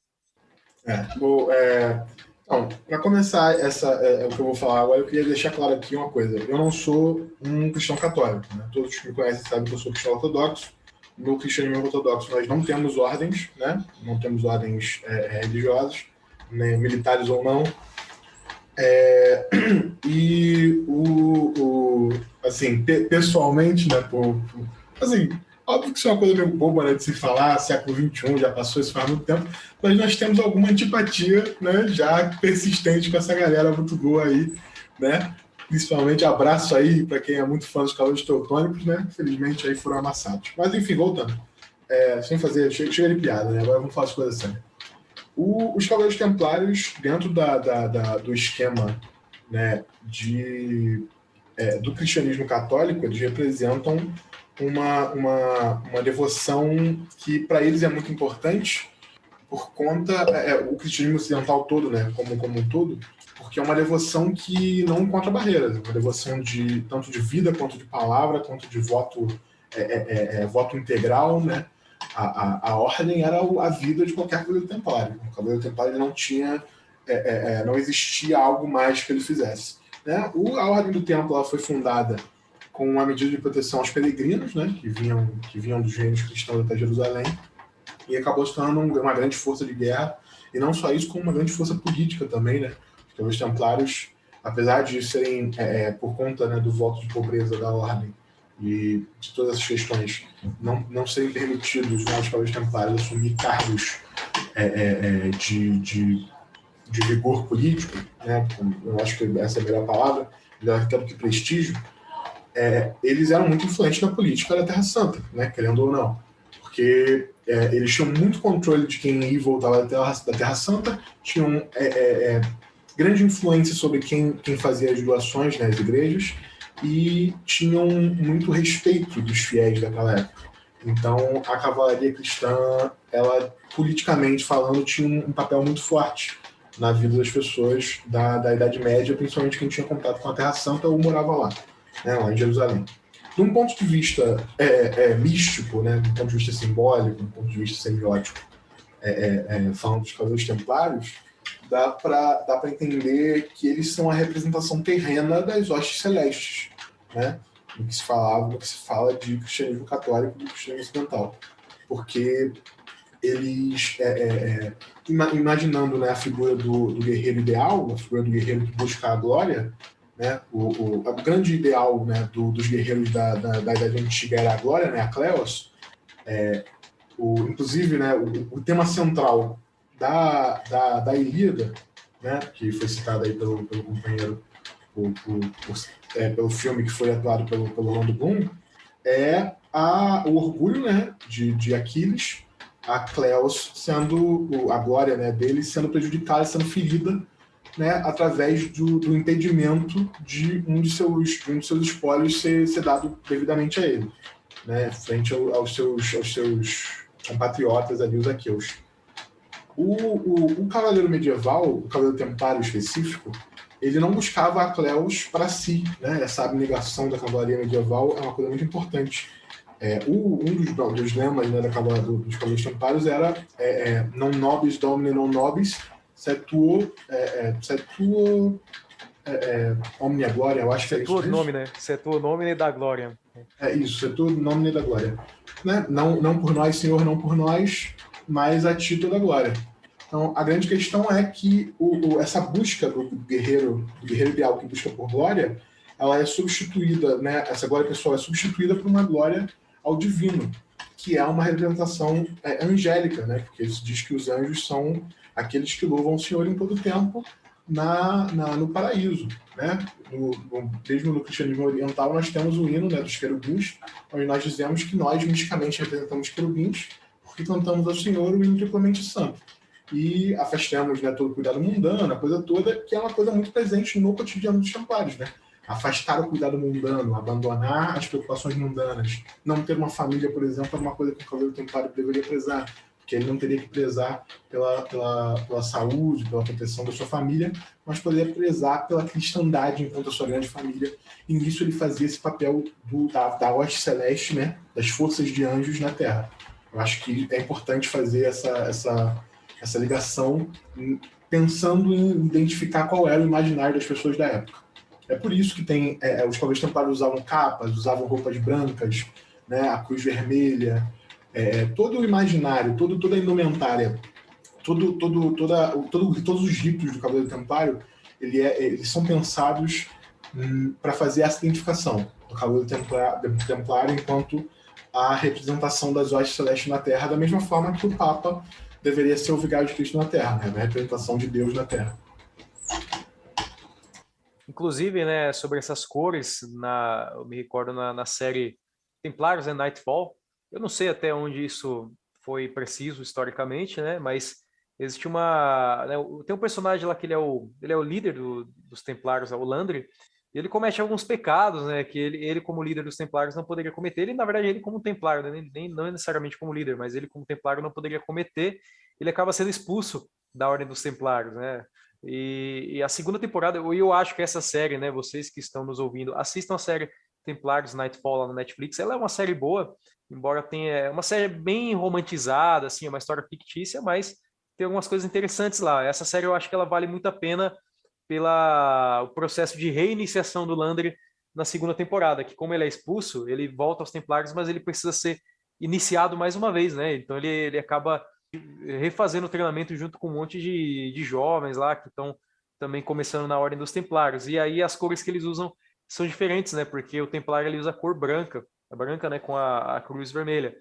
É, é, então, para começar essa, é, é, o que eu vou falar agora, eu queria deixar claro aqui uma coisa. Eu não sou um cristão católico. Né? Todos que me conhecem sabem que eu sou cristão ortodoxo. No cristianismo ortodoxo, nós não temos ordens, né? não temos ordens é, religiosas, né? militares ou não. É, e o, o, assim, pessoalmente, né, por, por, assim, óbvio que isso é uma coisa meio boba né, de se falar, século XXI, já passou isso faz muito tempo, mas nós temos alguma antipatia, né, já persistente com essa galera muito boa aí, né, principalmente abraço aí para quem é muito fã dos calores teutônicos, né, infelizmente aí foram amassados. Mas enfim, voltando, é, sem fazer, chega, chega de piada, né, agora vamos falar de coisas sérias. O, os Cavaleiros Templários, dentro da, da, da, do esquema né, de, é, do cristianismo católico, eles representam uma, uma, uma devoção que para eles é muito importante por conta é, é, o cristianismo ocidental todo, né, como como um todo, porque é uma devoção que não encontra barreiras, é uma devoção de tanto de vida quanto de palavra, quanto de voto é, é, é, é voto integral, né? A, a, a ordem era a vida de qualquer cavaleiro templário. O cavaleiro templário não tinha, é, é, é, não existia algo mais que ele fizesse. Né? O, a ordem do templo foi fundada com uma medida de proteção aos peregrinos, né, que vinham que vinham dos reinos cristãos até Jerusalém, e acabou se tornando uma grande força de guerra e não só isso, como uma grande força política também, né? Porque os templários, apesar de serem é, é por conta né, do voto de pobreza da ordem e de todas essas questões não, não serem permitidos aos cavaleiros templários assumir cargos é, é, é, de, de, de vigor político, né, eu acho que essa é a melhor palavra, melhor até do que prestígio, é, eles eram muito influentes na política da Terra Santa, né, querendo ou não. Porque é, eles tinham muito controle de quem ia e voltava da Terra, da Terra Santa, tinham é, grande influência sobre quem, quem fazia as doações nas né, igrejas, e tinham muito respeito dos fiéis daquela época. Então, a cavalaria cristã, ela politicamente falando, tinha um papel muito forte na vida das pessoas da, da Idade Média, principalmente quem tinha contato com a Terra Santa ou morava lá, né, lá em Jerusalém. De um ponto de vista é, é, místico, né, de um ponto de vista simbólico, de um ponto de vista semiótico, é, é, é falando dos Cavaleiros Templários, dá para dá entender que eles são a representação terrena das hostes celestes, né? No que se falava, que se fala de cristianismo católico e cristianismo ocidental. Porque eles, é, é, é imaginando né, a figura do, do, guerreiro ideal, a figura do guerreiro que busca a glória, né, o, o, o grande ideal né, do, dos guerreiros da, da, da, Idade Antiga era a glória, né, a Cleos, é, o, inclusive né, o, o tema central da, da, da Ilíada, né, que foi citada aí pelo, pelo companheiro, por, por, por, é, pelo filme que foi atuado pelo, pelo Bloom, é a, o orgulho né, de, de Aquiles, a Cleos sendo, a glória né, dele sendo prejudicada, sendo ferida né, através do, do, impedimento de um de seus, um de seus espólios ser, ser dado devidamente a ele, né, frente ao, aos, seus, aos seus compatriotas ali, os aqueus. O, o, o cavaleiro medieval, o cavaleiro templário específico, ele não buscava a Cleus para si. Né? Essa abnegação da cavalaria medieval é uma coisa muito importante. É, o, um dos, dos lemas né, da cavalaria, dos cavaleiros templários era é, é, non nobis domine non nobis, setuo, é, é, setuo é, é, omnia glória, eu acho que é isso. Setuo nome, né? Setuo nome da glória. É isso, setuo nome da glória. né? não, não por nós, Senhor, não por nós, mas a ti toda a glória. Então, a grande questão é que o, o, essa busca do guerreiro, do guerreiro ideal que busca por glória, ela é substituída, né? Essa glória pessoal é substituída por uma glória ao divino, que é uma representação é, angélica, né? Porque se diz que os anjos são aqueles que louvam o Senhor em todo tempo na, na no paraíso, né? No, no, mesmo no cristianismo oriental nós temos o hino né, dos querubins, onde nós dizemos que nós misticamente representamos querubins porque cantamos ao Senhor o hino triplamente santo e afastamos né, todo o cuidado mundano, a coisa toda, que é uma coisa muito presente no cotidiano dos templários, né? Afastar o cuidado mundano, abandonar as preocupações mundanas, não ter uma família, por exemplo, é uma coisa que o cavaleiro templário deveria prezar, porque ele não teria que prezar pela, pela, pela saúde, pela proteção da sua família, mas poderia prezar pela cristandade enquanto a sua grande família. E nisso ele fazia esse papel do, da, da hoste celeste, né? das forças de anjos na Terra. Eu acho que é importante fazer essa, essa essa ligação, pensando em identificar qual era o imaginário das pessoas da época. É por isso que tem é, é os cavaleiros templários usavam capas, usavam roupas brancas, né, a cruz vermelha, é, todo o imaginário, todo, toda a indumentária, todo, todo, toda, todo, todos os ritos do cavaleiro templário, ele é, eles são pensados hum, para fazer essa identificação do cavaleiro templário, templário enquanto a representação das hostes celestes na Terra, da mesma forma que o Papa deveria ser o vigário de Cristo na Terra, né? a representação de Deus na Terra. Inclusive, né, sobre essas cores, na, eu me recordo na, na série Templários e Nightfall, eu não sei até onde isso foi preciso historicamente, né, mas existe uma... Né, tem um personagem lá que ele é o, ele é o líder do, dos Templários, é o Landry, ele comete alguns pecados, né, que ele, ele como líder dos Templários não poderia cometer. Ele, na verdade, ele como Templário, né, nem, não necessariamente como líder, mas ele como Templário não poderia cometer. Ele acaba sendo expulso da Ordem dos Templários, né? E, e a segunda temporada, eu, eu acho que essa série, né, vocês que estão nos ouvindo, assistam a série Templários Nightfall lá no Netflix. Ela é uma série boa, embora tenha é uma série bem romantizada, assim, é uma história fictícia, mas tem algumas coisas interessantes lá. Essa série eu acho que ela vale muito a pena pela o processo de reiniciação do Landry na segunda temporada, que como ele é expulso, ele volta aos Templários, mas ele precisa ser iniciado mais uma vez, né? Então ele, ele acaba refazendo o treinamento junto com um monte de, de jovens lá que estão também começando na Ordem dos Templários. E aí as cores que eles usam são diferentes, né? Porque o Templário ele usa a cor branca, a branca, né, com a, a cruz vermelha.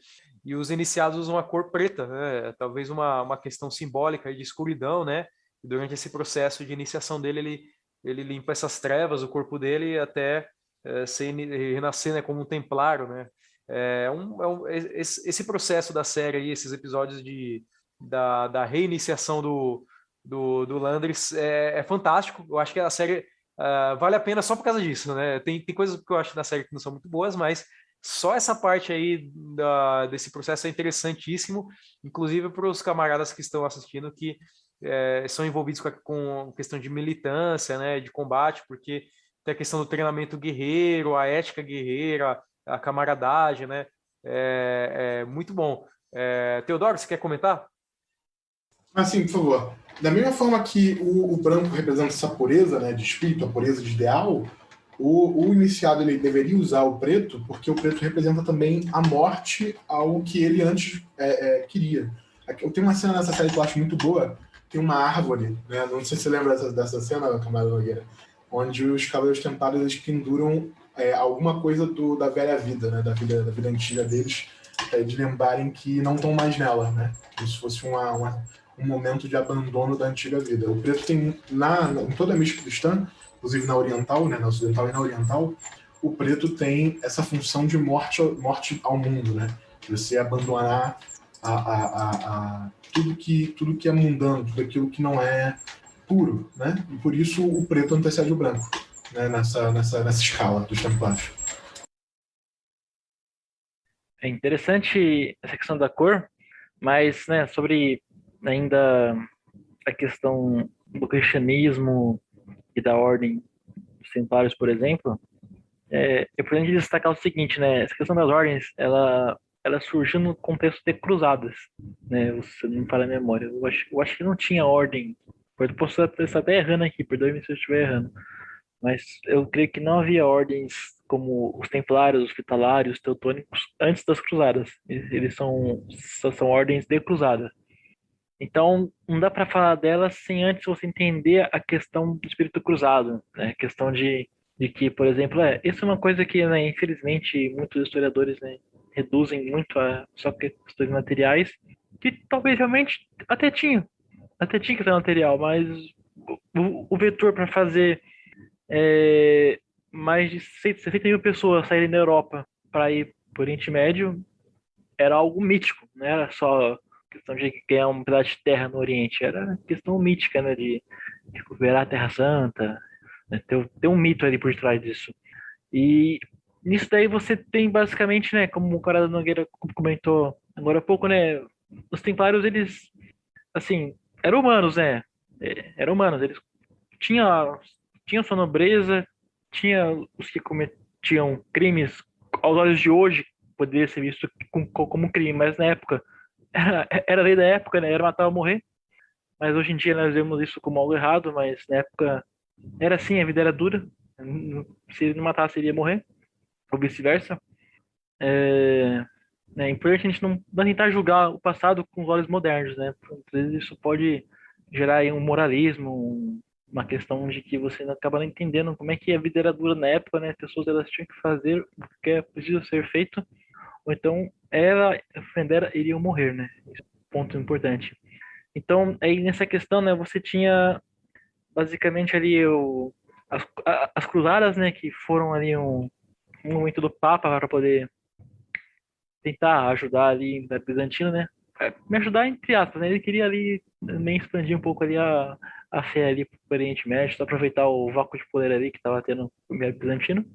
E os iniciados usam a cor preta, né? Talvez uma, uma questão simbólica de escuridão, né? E durante esse processo de iniciação dele, ele, ele limpa essas trevas, o corpo dele, até é, ser, renascer né, como um templário, né? É um, é um, esse, esse, processo da série aí, esses episódios de, da, da reiniciação do, do, do Landris é, é, fantástico. Eu acho que a série uh, vale a pena só por causa disso, né? Tem, tem coisas que eu acho na série que não são muito boas, mas só essa parte aí da, desse processo é interessantíssimo, inclusive para os camaradas que estão assistindo que é, são envolvidos com, a, com questão de militância, né, de combate, porque tem a questão do treinamento guerreiro, a ética guerreira, a camaradagem, né, é, é muito bom. É, Teodoro, você quer comentar? Ah, sim, por favor. Da mesma forma que o, o, branco representa essa pureza né, de espírito, a pureza de ideal, o, o, iniciado ele deveria usar o preto, porque o preto representa também a morte ao que ele antes é, é, queria. Eu tenho uma cena nessa série que eu acho muito boa, tem uma árvore, né? Não sei se você lembra dessa, dessa cena, Camarada Nogueira, onde os Cavaleiros Templários eles penduram é, alguma coisa do, da velha vida, né? Da vida, da vida antiga deles, é, de lembrarem que não estão mais nela, né? Como se fosse uma, uma, um momento de abandono da antiga vida. O preto tem, na, em toda a mística cristã, inclusive na oriental, né? Na ocidental e na oriental, o preto tem essa função de morte, morte ao mundo, né? De você abandonar a, a, a, tudo que, tudo que é mundano, tudo aquilo que não é puro, né? E por isso o preto antecede o branco, né? nessa, nessa, nessa escala dos templários. É interessante essa questão da cor, mas né, sobre ainda a questão do cristianismo e da ordem dos templários, por exemplo, é, é importante destacar o seguinte, né? Essa questão das ordens, ela ela surgiu no contexto de cruzadas, né? Você não fala a memória. Eu acho, eu acho que não tinha ordem. Eu posso estar até errando aqui, perdoe-me se eu estiver errando. Mas eu creio que não havia ordens como os templários, os hospitalários, os teutônicos antes das cruzadas. Eles são, são ordens de cruzada. Então, não dá para falar delas sem antes você entender a questão do espírito cruzado, né? A questão de, de que, por exemplo, é, isso é uma coisa que, né, infelizmente, muitos historiadores né, reduzem muito a só questões materiais, que talvez realmente até tinham, até tinha questão material, mas o, o vetor para fazer é, mais de 60 mil pessoas saírem da Europa para ir para o Oriente Médio era algo mítico, não era só questão de ganhar um pedaço de terra no Oriente, era questão mítica, né, de recuperar a Terra Santa, né, ter, ter um mito ali por trás disso. E nisso daí você tem basicamente, né, como o cara Nogueira comentou agora há pouco, né, os templários, eles, assim, eram humanos, né, é, eram humanos, eles tinham, tinham sua nobreza, tinha os que cometiam crimes aos olhos de hoje, poderia ser visto como, crime, mas na época era, era lei da época, né? Era matar ou morrer. Mas hoje em dia nós vemos isso como algo errado, mas na época era assim, a vida era dura. Se ele não matasse, ele ia morrer, ou vice-versa. É, é importante a gente não, não tentar julgar o passado com os olhos modernos, né? Às vezes isso pode gerar um moralismo, uma questão de que você acaba não entendendo como é que a vida era dura na época, né? As pessoas elas tinham que fazer o que é preciso ser feito ou então ela Fendera iriam morrer, né? Ponto importante. Então, aí nessa questão, né, você tinha basicamente ali o, as, as cruzadas, né, que foram ali um, um momento do Papa para poder tentar ajudar ali da Bizantina, né? É, me ajudar entre aspas, né? Ele queria ali nem expandir um pouco ali a, a fé ali para o Oriente Médio, aproveitar o vácuo de poder ali que estava tendo o Império Bizantino.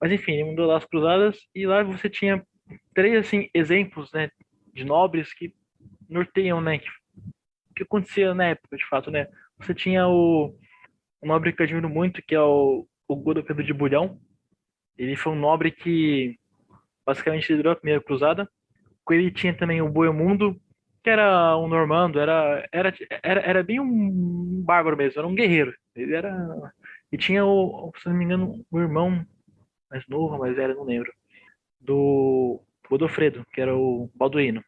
Mas enfim, ele mandou lá as cruzadas e lá você tinha três assim exemplos, né, de nobres que norteiam, né, que, que acontecia na época, de fato, né. Você tinha o um nobre que eu admiro muito, que é o, o Godofredo de Bulhão. Ele foi um nobre que basicamente liderou a primeira cruzada. Com ele tinha também o Boemundo, que era um normando, era, era, era, era bem um bárbaro mesmo, era um guerreiro. Ele era. E tinha o, se não me engano, o irmão mais novo, mais velho, não lembro do Godofredo, que era o Balduino.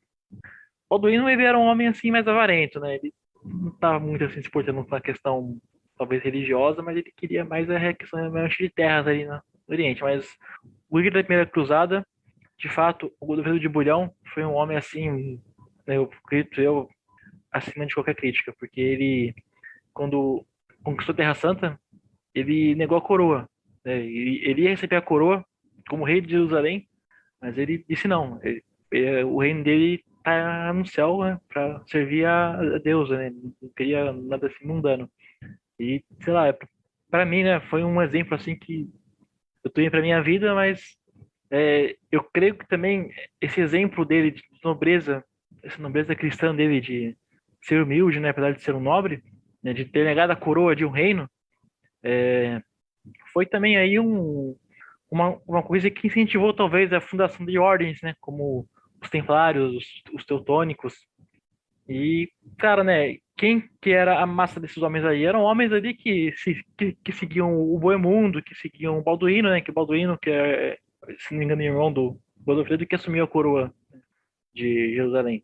Balduino ele era um homem assim mais avarento, né? Ele não estava muito assim se portando com a questão talvez religiosa, mas ele queria mais a questão de terras ali no Oriente. Mas o líder da primeira cruzada, de fato, o Godofredo de Bulhão foi um homem assim, né, eu acredito eu, acima de qualquer crítica, porque ele, quando conquistou a Terra Santa, ele negou a coroa. Né? Ele ia receber a coroa como rei de Jerusalém, mas ele disse não. Ele, ele, o reino dele está no céu né, para servir a, Deus, né? Não queria nada assim mundano. E, sei lá, para mim, né, foi um exemplo assim que eu tenho para minha vida, mas é, eu creio que também esse exemplo dele de nobreza, essa nobreza cristã dele de ser humilde, né, apesar de ser um nobre, né, de ter negado a coroa de um reino, é, foi também aí um, uma, uma coisa que incentivou talvez a fundação de ordens, né, como os templários, os, os teutônicos. E, cara, né, quem que era a massa desses homens aí? Eram homens ali que, se, que, que seguiam o Boemundo, que seguiam o Balduíno, né, que o Balduíno, que é, se não me engano, irmão do Godofredo, que assumiu a coroa de Jerusalém.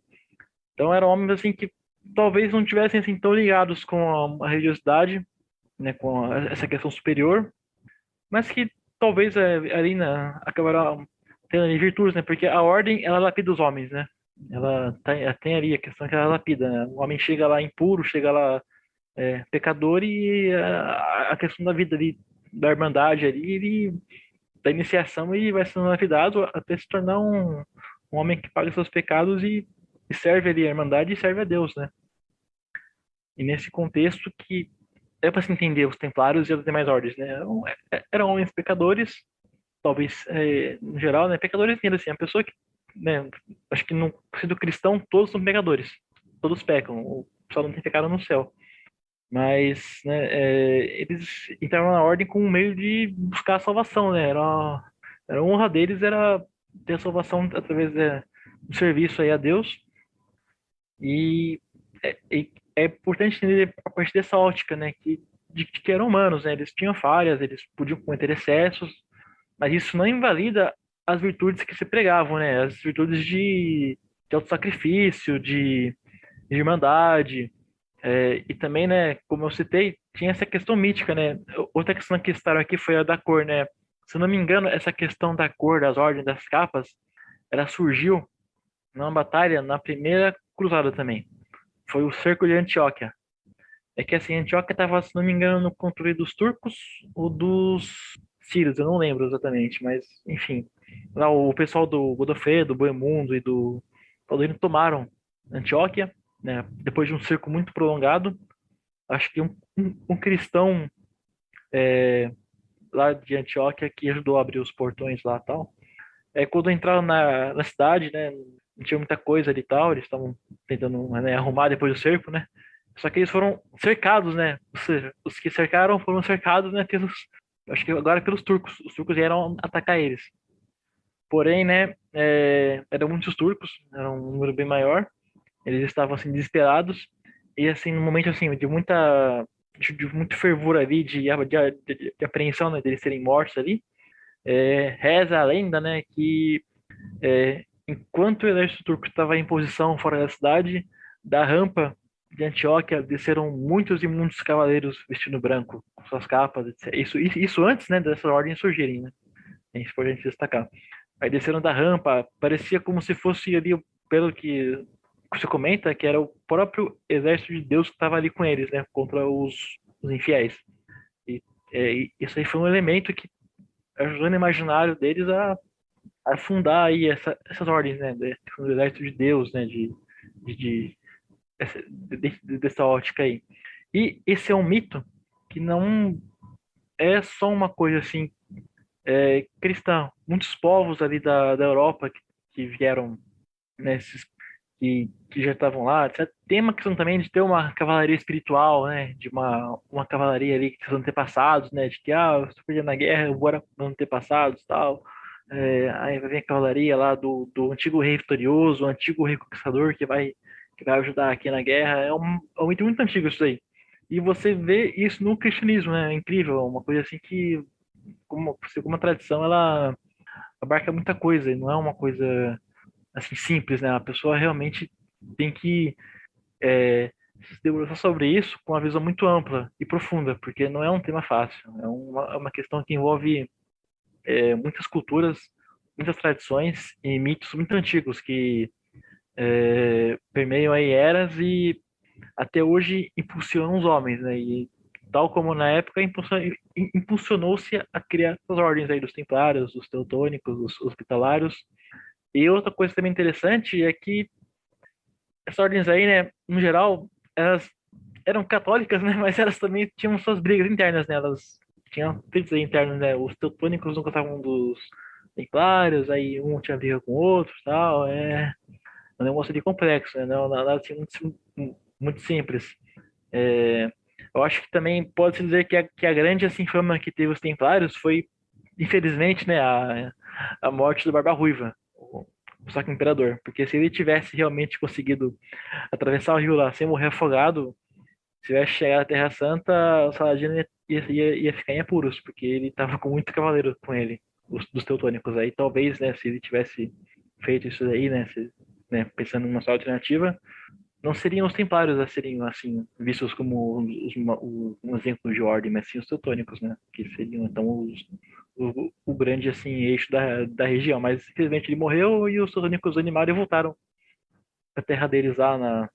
Então eram homens assim que talvez não tivessem assim tão ligados com a, religiosidade, né, com a, essa questão superior, mas que talvez a Arina acabará tendo ali virtudes, né? Porque a ordem, ela lapida os homens, né? Ela tem, ela tem ali a questão que ela lapida, né? O homem chega lá impuro, chega lá é, pecador e a, a, questão da vida ali, da irmandade ali, ele, da iniciação, ele vai sendo lapidado até se tornar um, um homem que paga seus pecados e, e serve ali a irmandade e serve a Deus, né? E nesse contexto que é para se entender os templários e as demais ordens, né? Eram, é, eram homens pecadores, talvez, é, no geral, né? Pecadores assim, a pessoa que, né? Acho que no sendo cristão, todos são pecadores. Todos pecam. O pessoal não tem pecado no céu. Mas, né, é, eles entraram na ordem com um meio de buscar a salvação, né? Era, era a honra deles era ter a salvação através é, do serviço aí a Deus. E, é, é importante entender a partir dessa ótica, né? Que de que eram humanos, né? Eles tinham falhas, eles podiam cometer excessos, mas isso não invalida as virtudes que se pregavam, né? As virtudes de, de autossacrifício, de, de irmandade, é, e também, né, como eu citei, tinha essa questão mítica, né? Outra questão que estaram aqui foi a da cor, né? Se não me engano, essa questão da cor, das ordens, das capas, ela surgiu numa batalha na primeira cruzada também. Foi o cerco de Antioquia. É que assim, Antioquia estava, se não me engano, no controle dos turcos ou dos sírios, eu não lembro exatamente, mas enfim. Lá, o pessoal do Godofredo, do Boemundo e do Paulino tomaram Antioquia, né, depois de um cerco muito prolongado. Acho que um, um, um cristão é, lá de Antioquia que ajudou a abrir os portões lá tal. É, quando entraram na, na cidade, né, não tinha muita coisa ali e tal, eles estavam tentando né, arrumar depois do cerco, né? Só que eles foram cercados, né? Ou seja, os que cercaram foram cercados, né, pelos, acho que agora pelos turcos. Os turcos vieram atacar eles. Porém, né, é, eram muitos turcos, era um número bem maior. Eles estavam assim desesperados e assim no momento assim de muita de, de muito fervor ali de, de, de apreensão né, deles serem mortos ali. É, reza a lenda, né, que é, enquanto o exército turco estava em posição fora da cidade, da rampa de Antioquia desceram muitos e muitos cavaleiros vestindo branco, com suas capas, etc. Isso, isso antes, né, dessas ordens surgirem, né? É importante destacar. Aí desceram da rampa, parecia como se fosse ali, pelo que você comenta, que era o próprio exército de Deus que estava ali com eles, né, contra os, os infiéis. E, é, isso aí foi um elemento que ajudou no imaginário deles a, a fundar aí essa, essas ordens, né, do exército de Deus, né, de, de, de essa, de, dessa ótica aí. E esse é um mito que não é só uma coisa assim é, cristã. Muitos povos ali da, da Europa que, que vieram nesses que, que já estavam lá, tem uma questão também de ter uma cavalaria espiritual, né, de uma, uma cavalaria ali que são antepassados, né, de que, ah, eu estou perdendo na guerra, vou antepassados tal. É, aí vir a cavalaria lá do, do antigo rei vitorioso, o antigo rei conquistador que vai que vai ajudar aqui na guerra. É um, é muito antigo isso aí. E você vê isso no cristianismo, né? É incrível, uma coisa assim que, como, como tradição, ela abarca muita coisa, e não é uma coisa assim simples, né? A pessoa realmente tem que é, se debruçar sobre isso com uma visão muito ampla e profunda, porque não é um tema fácil. É uma, é uma questão que envolve é, muitas culturas, muitas tradições e mitos muito antigos que é, permeiam aí eras e até hoje impulsionam os homens, né? E tal como na época impulsionou-se a criar as ordens aí dos templários, dos teutônicos, dos hospitalários. E outra coisa também interessante é que essas ordens aí, né, no geral, elas eram católicas, né, mas elas também tinham suas brigas internas, né, elas tinham brigas internas, né, os teutônicos não gostavam dos templários, aí um tinha briga com o outro, tal, é um negócio de complexo, né? Não nada assim muito, muito simples. É, eu acho que também pode-se dizer que a, que a grande assim, fama que teve os Templários foi, infelizmente, né, a, a morte do Barba Ruiva, o, o Sacro Imperador. Porque se ele tivesse realmente conseguido atravessar o rio lá sem morrer afogado, se tivesse chegado à Terra Santa, o Saladino ia, ia, ia ficar em apuros, porque ele estava com muito cavaleiro com ele, os, dos teutônicos. Aí talvez, né, se ele tivesse feito isso aí, né, se né, pensando numa só alternativa, não seriam os templários a serem assim vistos como os, os, um exemplo de ordem, mas sim os teutônicos, né, que seriam então os, o, o, grande assim eixo da, da região. Mas infelizmente ele morreu e os teutônicos animaram e voltaram para a terra deles lá na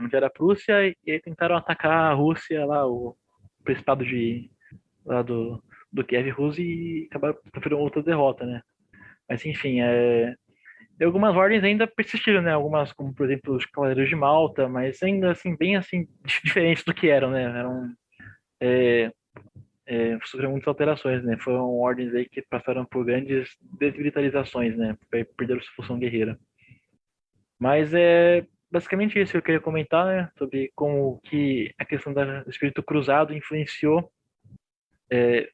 onde era a Prússia e, e tentaram atacar a Rússia lá o principado de lá do do Kiev Rus e acabaram sofrendo outra derrota, né? Mas enfim, é, e algumas ordens ainda persistiram, né? Algumas, como por exemplo os Cavaleiros de Malta, mas ainda assim, bem assim, diferentes do que eram, né? Eram. É, é, sofreram muitas alterações, né? Foram ordens aí que passaram por grandes desmilitarizações, né? Perderam sua função guerreira. Mas é basicamente isso que eu queria comentar, né? Sobre como que a questão do espírito cruzado influenciou é,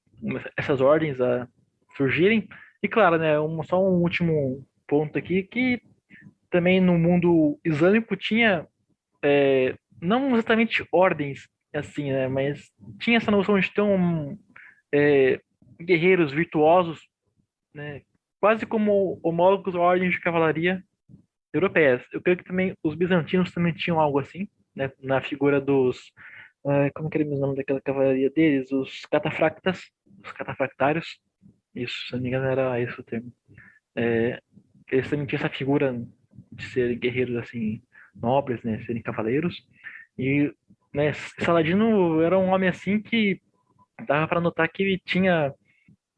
essas ordens a surgirem. E claro, né? Um, só um último ponto aqui que também no mundo islâmico tinha é, não exatamente ordens assim, né? Mas tinha essa noção de um, é, guerreiros virtuosos, né? Quase como homólogos à ordem de cavalaria europeias. Eu creio que também os bizantinos também tinham algo assim, né? Na figura dos uh, como que era o nome daquela cavalaria deles? Os catafractas, os catafractários. Isso, se não me engano era esse o termo. É, eles também tinham essa figura de serem guerreiros assim nobres, né? Serem cavaleiros. E né, Saladino era um homem assim que dava para notar que tinha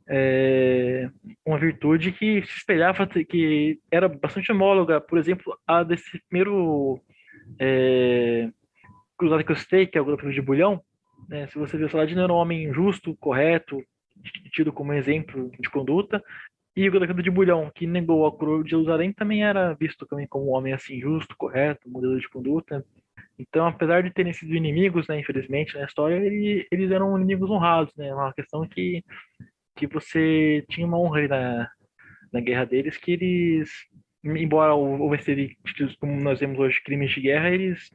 é, uma virtude que se espelhava, que era bastante homóloga, por exemplo, a desse primeiro é, cruzado que eu citei, que é o grupo de Bulhão. Né, se você vê Saladino era um homem justo, correto, tido como exemplo de conduta, e o Godacano de Bulhão, que negou a coroa de Jerusalém, também era visto também como um homem assim justo, correto, modelo de conduta. Então, apesar de terem sido inimigos, né, infelizmente, na história, ele, eles eram inimigos honrados, né? Uma questão que, que você tinha uma honra na, na guerra deles, que eles, embora houvesse como nós vemos hoje, crimes de guerra, eles,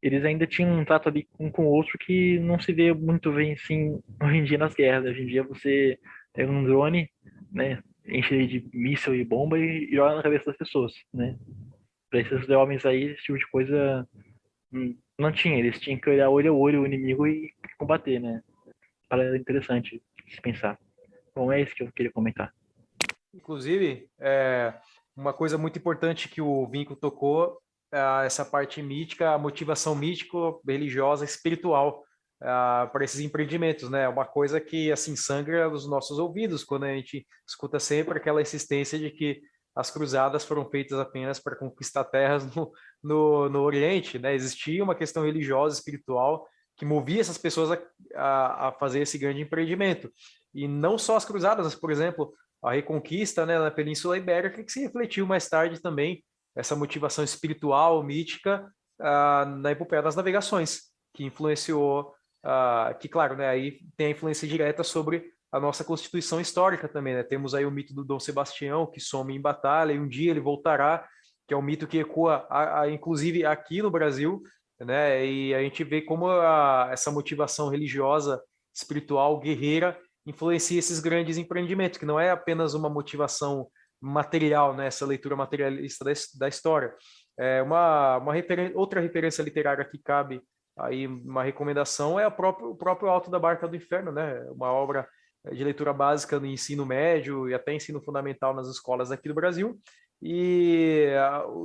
eles ainda tinham um trato ali um com o outro que não se vê muito bem, assim, hoje em dia nas guerras. Hoje em dia você pega um drone, né, enche ele de míssil e bomba e, e joga na cabeça das pessoas, né? Para esses homens aí, esse tipo de coisa não tinha, eles tinham que olhar olho a olho o inimigo e combater, né? Para interessante se pensar. Bom, é isso que eu queria comentar. Inclusive, é, uma coisa muito importante que o Vinco tocou, é essa parte mítica, a motivação mítico, religiosa, espiritual é, para esses empreendimentos, né? Uma coisa que assim sangra os nossos ouvidos quando a gente escuta sempre aquela insistência de que as cruzadas foram feitas apenas para conquistar terras no, no, no Oriente, né? Existia uma questão religiosa, espiritual, que movia essas pessoas a, a, a, fazer esse grande empreendimento. E não só as cruzadas, mas, por exemplo, a reconquista né, na Península Ibérica, que se refletiu mais tarde também, essa motivação espiritual, mítica, uh, na epopeia das navegações, que influenciou, uh, que claro, né, aí tem a influência direta sobre a nossa constituição histórica também, né? Temos aí o mito do Dom Sebastião, que some em batalha, e um dia ele voltará, que é um mito que ecoa, a, a, inclusive aqui no Brasil, né? E a gente vê como a, essa motivação religiosa, espiritual, guerreira, influencia esses grandes empreendimentos, que não é apenas uma motivação material, né? Essa leitura materialista da, da história. É uma, uma outra referência literária que cabe aí uma recomendação é próprio, o próprio Alto da Barca do Inferno, né? Uma obra de leitura básica no ensino médio e até ensino fundamental nas escolas aqui do Brasil. E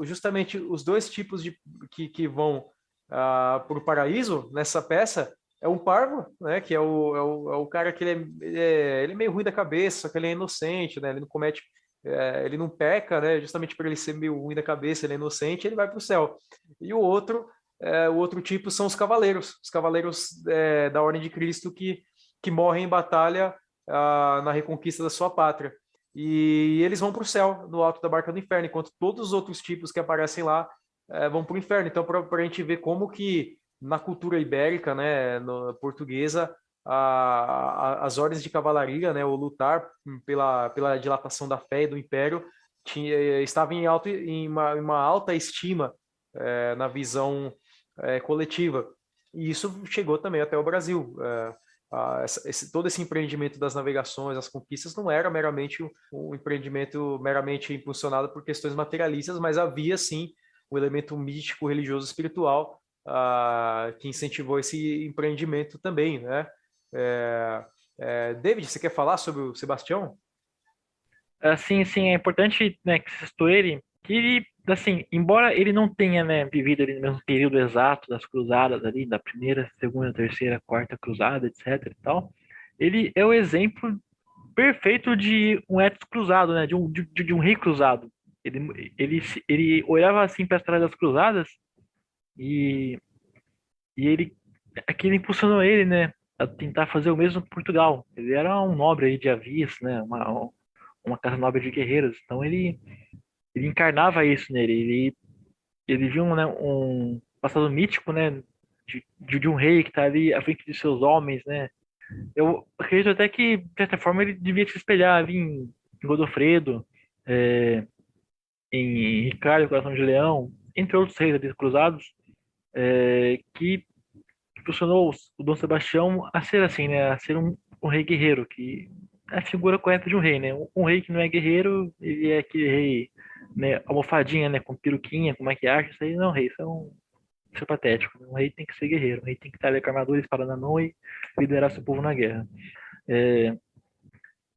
justamente os dois tipos de que, que vão para o paraíso nessa peça é um parvo, né, que é o, é o, é o cara que ele é, ele é, ele é meio ruim da cabeça, só que ele é inocente, né, ele não comete, é, ele não peca, né, justamente por ele ser meio ruim da cabeça, ele é inocente, ele vai para o céu. E o outro, é, o outro tipo são os cavaleiros, os cavaleiros é, da Ordem de Cristo que, que morrem em batalha uh, na reconquista da sua pátria. E eles vão para o céu, no alto da barca do inferno, enquanto todos os outros tipos que aparecem lá uh, vão para o inferno. Então, para a gente ver como que na cultura ibérica, né, no, portuguesa, as ordens de cavalaria, né, o lutar pela, pela dilatação da fé e do império, tinha, estava em, alto, em, uma, uma alta estima é, na visão é, coletiva. E isso chegou também até o Brasil. É, essa, esse, todo esse empreendimento das navegações, as conquistas, não era meramente um, um, empreendimento meramente impulsionado por questões materialistas, mas havia sim um elemento místico, religioso, espiritual uh, que incentivou esse empreendimento também, né? É, é, David, você quer falar sobre o Sebastião? Uh, sim, sim, é importante né, que citou ele, que ele assim, embora ele não tenha né, vivido ali no mesmo período exato das cruzadas ali, da primeira, segunda, terceira, quarta cruzada, etc e tal, ele é o exemplo perfeito de um etos cruzado, né, de um, de, de um rei cruzado. Ele, ele, ele olhava assim para trás das cruzadas e, e ele, aquilo impulsionou ele, né, a tentar fazer o mesmo com Portugal. Ele era um nobre aí de Avis, né, uma, uma casa nobre de guerreiros, então ele ele encarnava isso nele. Ele, ele viu né, um passado mítico, né? De, de, um rei que está ali à frente de seus homens, né? Eu acredito até que, de certa forma, ele devia se espelhar ali em, em Godofredo, é, em Ricardo, Coração de Leão, entre outros reis ali cruzados, é, que impulsionou o Dom Sebastião a ser assim, né? A ser um, um rei guerreiro, que a figura correta de um rei, né? Um, rei que não é guerreiro, ele é aquele rei, né? Almofadinha, né? Com peruquinha, com maquiagem, isso aí não é rei, isso é um isso é patético. Um rei tem que ser guerreiro, um rei tem que estar ali com armadura, espada na mão e liderar seu povo na guerra. É,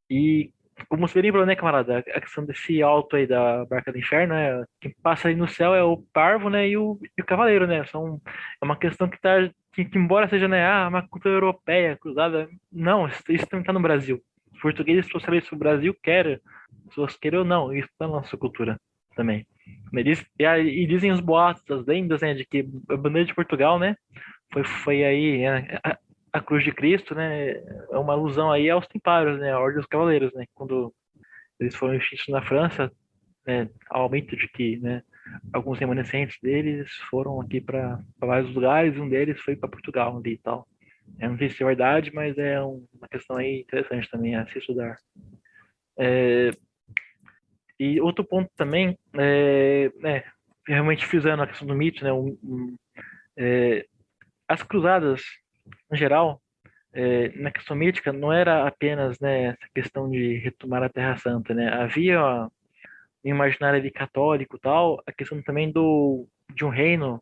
e como você lembrou, né, camarada, a questão desse alto aí da Barca do Inferno, né, quem passa aí no céu é o Parvo, né, e o, e o Cavaleiro, né, são, é uma questão que tá, que, que embora seja, né, ah, uma cultura europeia, cruzada, não, isso, isso também tá no Brasil. Os portugueses trouxeram isso o Brasil, quer, pessoas queiram ou não, isso na nossa cultura também. E, dizem os boatos, as lendas, né, de que a bandeira de Portugal, né, foi, foi aí, né, a cruz de Cristo, né, é uma alusão aí aos templários, né, a Ordem dos Cavaleiros, né, quando eles foram extintos na França, né, ao mito de que, né, alguns remanescentes deles foram aqui para vários lugares, um deles foi para Portugal ali e tal. Não sei se é verdade, mas é uma questão aí interessante também a se estudar. É, e outro ponto também, é, né, realmente frisando a questão do mito, né, um, um, é, as cruzadas no geral, é, na questão mítica, não era apenas né, essa questão de retomar a Terra Santa, né? Havia no imaginário ali católico tal, a questão também do de um reino,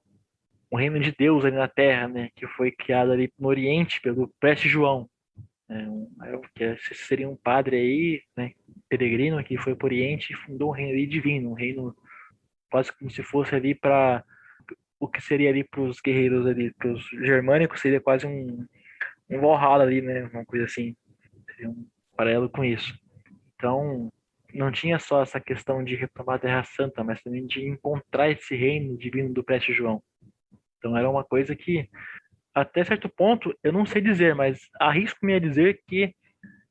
um reino de Deus ali na Terra, né? Que foi criado ali no Oriente pelo Preste João, né, que seria um padre aí, né? Peregrino que foi para o Oriente e fundou um reino ali divino, um reino quase como se fosse ali para o que seria ali para os guerreiros ali, para os germânicos, seria quase um, um Valhalla ali, né? Uma coisa assim. Seria um paralelo com isso. Então, não tinha só essa questão de retomar a Terra Santa, mas também de encontrar esse reino divino do Preste João. Então, era uma coisa que, até certo ponto, eu não sei dizer, mas arrisco-me a dizer que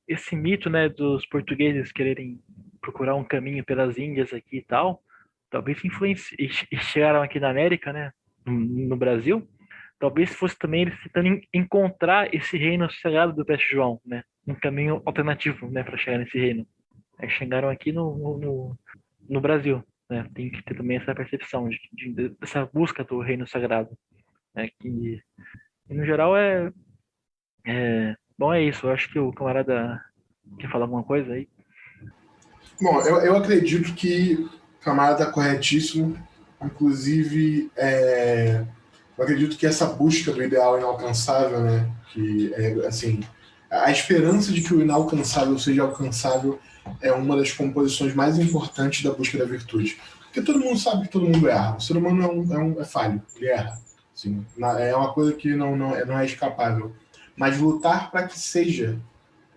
esse mito, né, dos portugueses quererem procurar um caminho pelas Índias aqui e tal, talvez influenci... chegaram aqui na América, né, no, no Brasil, talvez fosse também eles tentando encontrar esse reino sagrado do Peste João, né, um caminho alternativo, né, para chegar nesse reino. Aí chegaram aqui no, no, no, Brasil, né, tem que ter também essa percepção de, de dessa busca do reino sagrado, né, que no geral é, é bom é isso. Eu acho que o camarada quer falar alguma coisa aí. Bom, eu, eu acredito que camarada corretíssimo. Inclusive, é, eu acredito que essa busca do ideal inalcançável, né, que é assim, a esperança de que o inalcançável seja alcançável é uma das composições mais importantes da busca da virtude. Porque todo mundo sabe que todo mundo erra. O ser humano é, um, é, um, é falho, ele erra. Assim, é uma coisa que não, não, é, não é escapável. Mas lutar para que seja,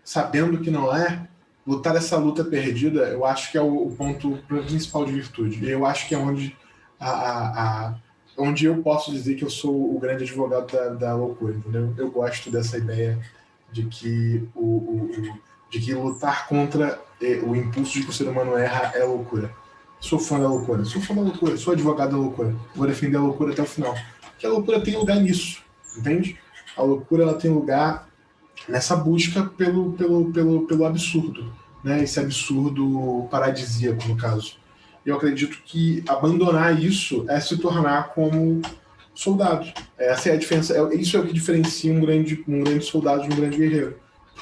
sabendo que não é, lutar essa luta perdida, eu acho que é o, ponto principal de virtude. Eu acho que é onde, a, a, a, onde eu posso dizer que eu sou o grande advogado da, da loucura, entendeu? Eu gosto dessa ideia de que, o, o, de que lutar contra eh, o impulso de que o ser humano erra é loucura. Sou fã da loucura, sou fã da loucura, sou advogado da loucura. Vou defender a loucura até o final. Porque a loucura tem lugar nisso, entende? A loucura ela tem lugar nessa busca pelo, pelo, pelo, pelo absurdo, né? esse absurdo paradisíaco, no caso. Eu acredito que abandonar isso é se tornar como soldado. Essa é a diferença. É, isso é o que diferencia um grande, um grande soldado de um grande guerreiro.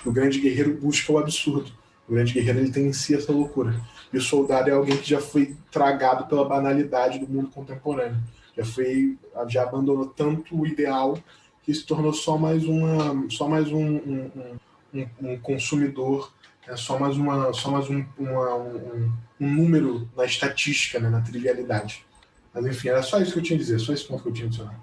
O grande guerreiro busca o absurdo. O grande guerreiro ele tem em si essa loucura. E o soldado é alguém que já foi tragado pela banalidade do mundo contemporâneo. Já foi, já abandonou tanto o ideal que se tornou só mais uma, só mais um, um, um, um consumidor é só mais, uma, só mais um, uma, um, número na estatística, né, na trivialidade. Mas enfim, era só isso que eu tinha a dizer, só esse ponto que eu tinha a adicionar.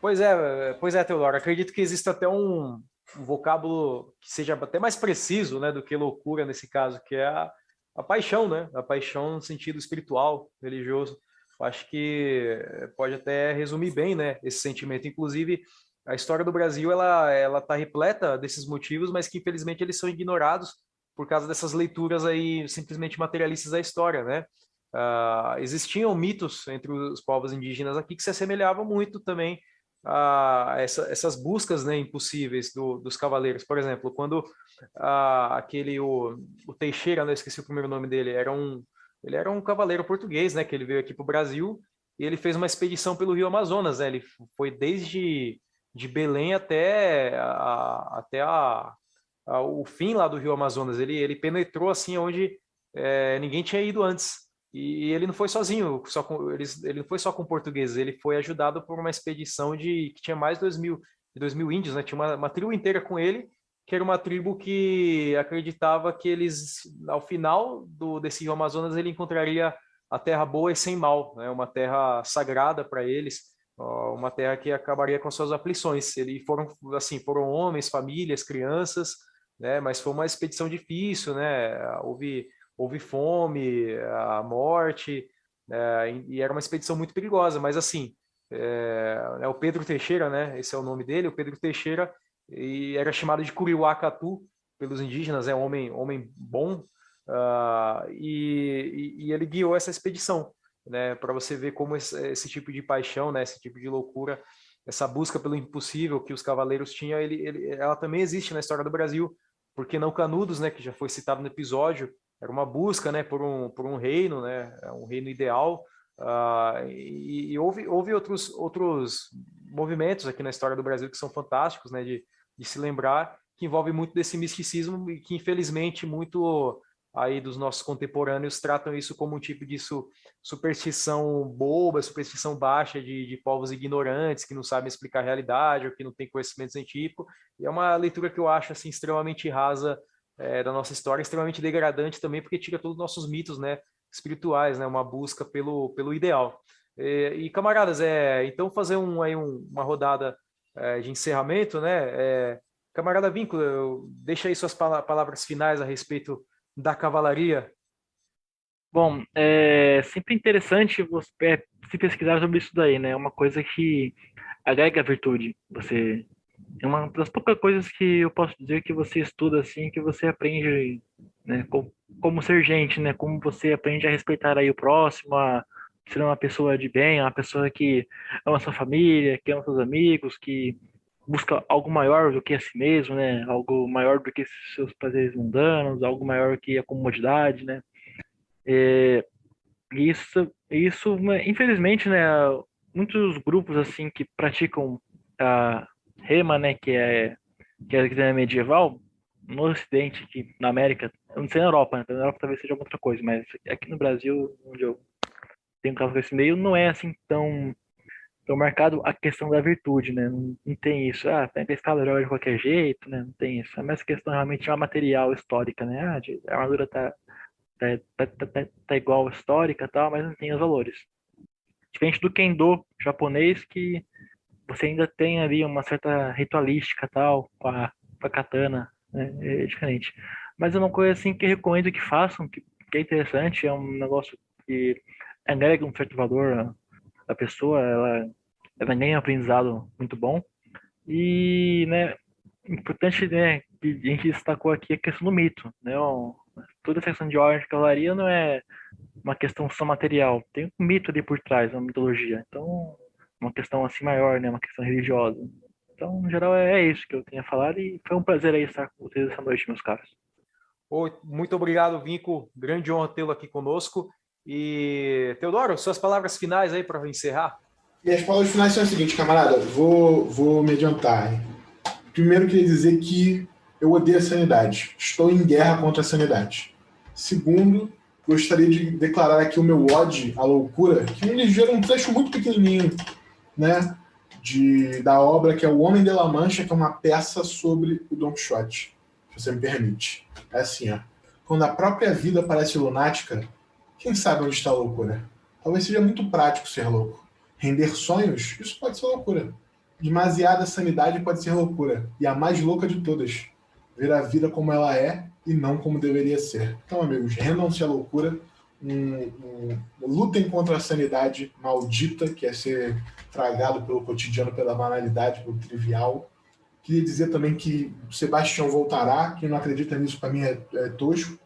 Pois é, pois é, Teodoro. Acredito que exista até um, um vocábulo que seja até mais preciso né, do que loucura nesse caso, que é a, a paixão, né? A paixão no sentido espiritual, religioso. Eu acho que pode até resumir bem, né, esse sentimento. Inclusive, a história do Brasil ela ela está repleta desses motivos, mas que infelizmente eles são ignorados por causa dessas leituras aí simplesmente materialistas da história, né? Uh, existiam mitos entre os povos indígenas aqui que se assemelhavam muito também essa, essas buscas né, impossíveis do, dos cavaleiros. Por exemplo, quando aquele o, o Teixeira, não esqueci o primeiro nome dele, era um ele era um cavaleiro português, né? Que ele veio aqui para o Brasil e ele fez uma expedição pelo Rio Amazonas, né? Ele foi desde de Belém até, a, até a, a, o fim lá do Rio Amazonas. Ele, ele penetrou assim onde é, ninguém tinha ido antes. E, ele não foi sozinho, só com, ele, ele não foi só com portugueses, ele foi ajudado por uma expedição de que tinha mais de 2 mil, dois mil índios, né? Tinha uma, uma tribo inteira com ele, que era uma tribo que acreditava que eles, ao final do, desse Rio Amazonas, ele encontraria a terra boa e sem mal, né? uma terra sagrada para eles, uma terra que acabaria com suas aflições. Eles foram assim, foram homens, famílias, crianças, né? Mas foi uma expedição difícil, né? Houve houve fome, a morte, é, e era uma expedição muito perigosa. Mas assim, é, é, o Pedro Teixeira, né? Esse é o nome dele. O Pedro Teixeira e era chamado de Curiuacatu pelos indígenas, é um homem homem bom. Uh, e, e, ele guiou essa expedição né, para você ver como esse, esse, tipo de paixão, né, esse tipo de loucura, essa busca pelo impossível que os cavaleiros tinham, ele, ele, ela também existe na história do Brasil, porque não Canudos, né, que já foi citado no episódio, era uma busca, né, por um, por um reino, né, um reino ideal, uh, e, e, houve, houve outros, outros movimentos aqui na história do Brasil que são fantásticos, né, de, de se lembrar, que envolve muito desse misticismo e que infelizmente muito aí dos nossos contemporâneos tratam isso como um tipo de su, superstição boba, superstição baixa de, de povos ignorantes que não sabem explicar a realidade ou que não têm conhecimento científico. E é uma leitura que eu acho assim extremamente rasa é, da nossa história, extremamente degradante também, porque tira todos os nossos mitos, né, espirituais, né, uma busca pelo pelo ideal. E, e camaradas, é, então fazer um aí um, uma rodada é, de encerramento, né? É, camarada Vínculo, deixa aí suas palavras finais a respeito da cavalaria? Bom, é sempre interessante você é, se pesquisar sobre isso daí, né? É uma coisa que agrega virtude. Você é uma das poucas coisas que eu posso dizer que você estuda assim, que você aprende, né? Como, como ser gente, né? Como você aprende a respeitar aí o próximo, a ser uma pessoa de bem, uma pessoa que ama sua família, que ama seus amigos, que busca algo maior do que a si mesmo, né? Algo maior do que seus prazeres mundanos, algo maior que a comodidade, né? É, isso, isso, infelizmente, né? Muitos grupos assim que praticam a rema, né? Que é que é medieval no Ocidente, aqui na América, eu não sei na Europa, né? na Europa talvez seja outra coisa, mas aqui no Brasil, onde eu tenho caso com esse meio, não é assim tão tão marcado a questão da virtude, né? Não, não tem isso, ah, tem que escala herói de qualquer jeito, né? Não tem isso. É mais questão realmente é uma material histórica, né? Ah, a armadura tá, tá, tá, tá, tá, tá igual histórica tal, mas não tem os valores. Diferente do Kendo japonês, que você ainda tem ali uma certa ritualística tal, com a, com a katana, né? É diferente. Mas é uma coisa assim que recomendo que façam, que, que é interessante, é um negócio que agrega um certo valor da pessoa, ela, ela ganha um aprendizado muito bom. E, né, importante, né, que a gente destacou aqui a questão do mito, né, toda a questão de ordem de cavalaria não é uma questão só material, tem um mito ali por trás, uma mitologia, então, uma questão assim maior, né, uma questão religiosa. Então, no geral, é, é isso que eu tinha falado e foi um prazer aí estar com vocês essa noite, meus caros. Oi, muito obrigado, Vinco. Grande honra tê-lo aqui conosco. E, Teodoro, suas palavras finais aí para encerrar? Minhas palavras finais são as seguintes, camarada. Vou, vou me adiantar. Primeiro, queria dizer que eu odeio a sanidade. Estou em guerra contra a sanidade. Segundo, gostaria de declarar aqui o meu ódio à loucura, que me gera um trecho muito pequenininho, né? De, da obra que é O Homem de La Mancha, que é uma peça sobre o Don Quixote, se você me permite. É assim, ó. Quando a própria vida parece lunática, quem sabe onde está a loucura? Talvez seja muito prático ser louco. Render sonhos, isso pode ser loucura. Demasiada sanidade pode ser loucura. E a mais louca de todas. Ver a vida como ela é e não como deveria ser. Então, amigos, rendam-se à loucura. Um, um, lutem contra a sanidade maldita, que é ser tragado pelo cotidiano, pela banalidade, pelo trivial. Queria dizer também que Sebastião voltará. Quem não acredita nisso, para mim, é, é tosco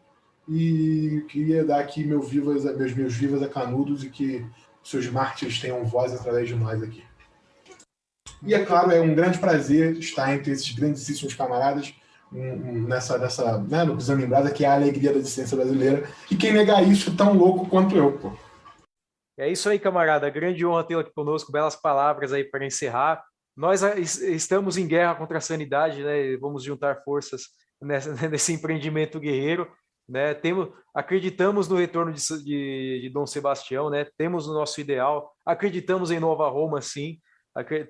e queria dar aqui meu vivas, meus, meus vivas a Canudos e que seus mártires tenham voz através de nós aqui. E é claro, é um grande prazer estar entre esses grandíssimos camaradas nessa, nessa né, no Pisando em Brasa, que é a alegria da existência brasileira. E quem negar isso tão louco quanto eu, pô. É isso aí, camarada. Grande honra tê-lo aqui conosco. Belas palavras aí para encerrar. nós estamos em guerra contra a sanidade, né? Vamos juntar forças nessa, nesse empreendimento guerreiro, né? Temos, acreditamos no retorno de, de, de Dom Sebastião, né? Temos o nosso ideal, acreditamos em Nova Roma, sim.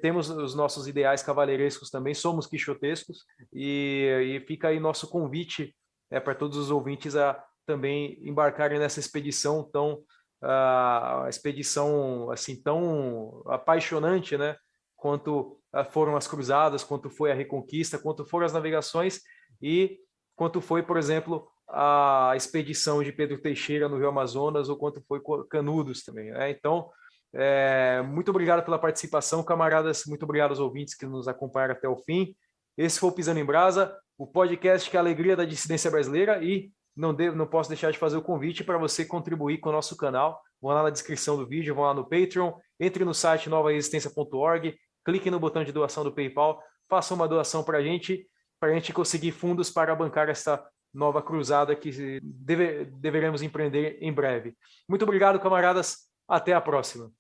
Temos os nossos ideais cavaleirescos também, somos quixotescos, e, e fica aí nosso convite é, para todos os ouvintes a também embarcarem nessa expedição tão a expedição assim tão apaixonante, né? Quanto foram as cruzadas, quanto foi a reconquista, quanto foram as navegações e quanto foi, por exemplo, a expedição de Pedro Teixeira no Rio Amazonas ou quanto foi Canudos também. Né? Então, é, muito obrigado pela participação, camaradas. Muito obrigado aos ouvintes que nos acompanharam até o fim. Esse foi o Pisando em Brasa, o podcast que é a alegria da dissidência brasileira e não, devo, não posso deixar de fazer o convite para você contribuir com o nosso canal. Vão lá na descrição do vídeo, vão lá no Patreon, entre no site novaresistência.org, clique no botão de doação do PayPal, faça uma doação para a gente, para a gente conseguir fundos para bancar essa nova cruzada que deve, deveremos empreender em breve. Muito obrigado, camaradas. Até a próxima.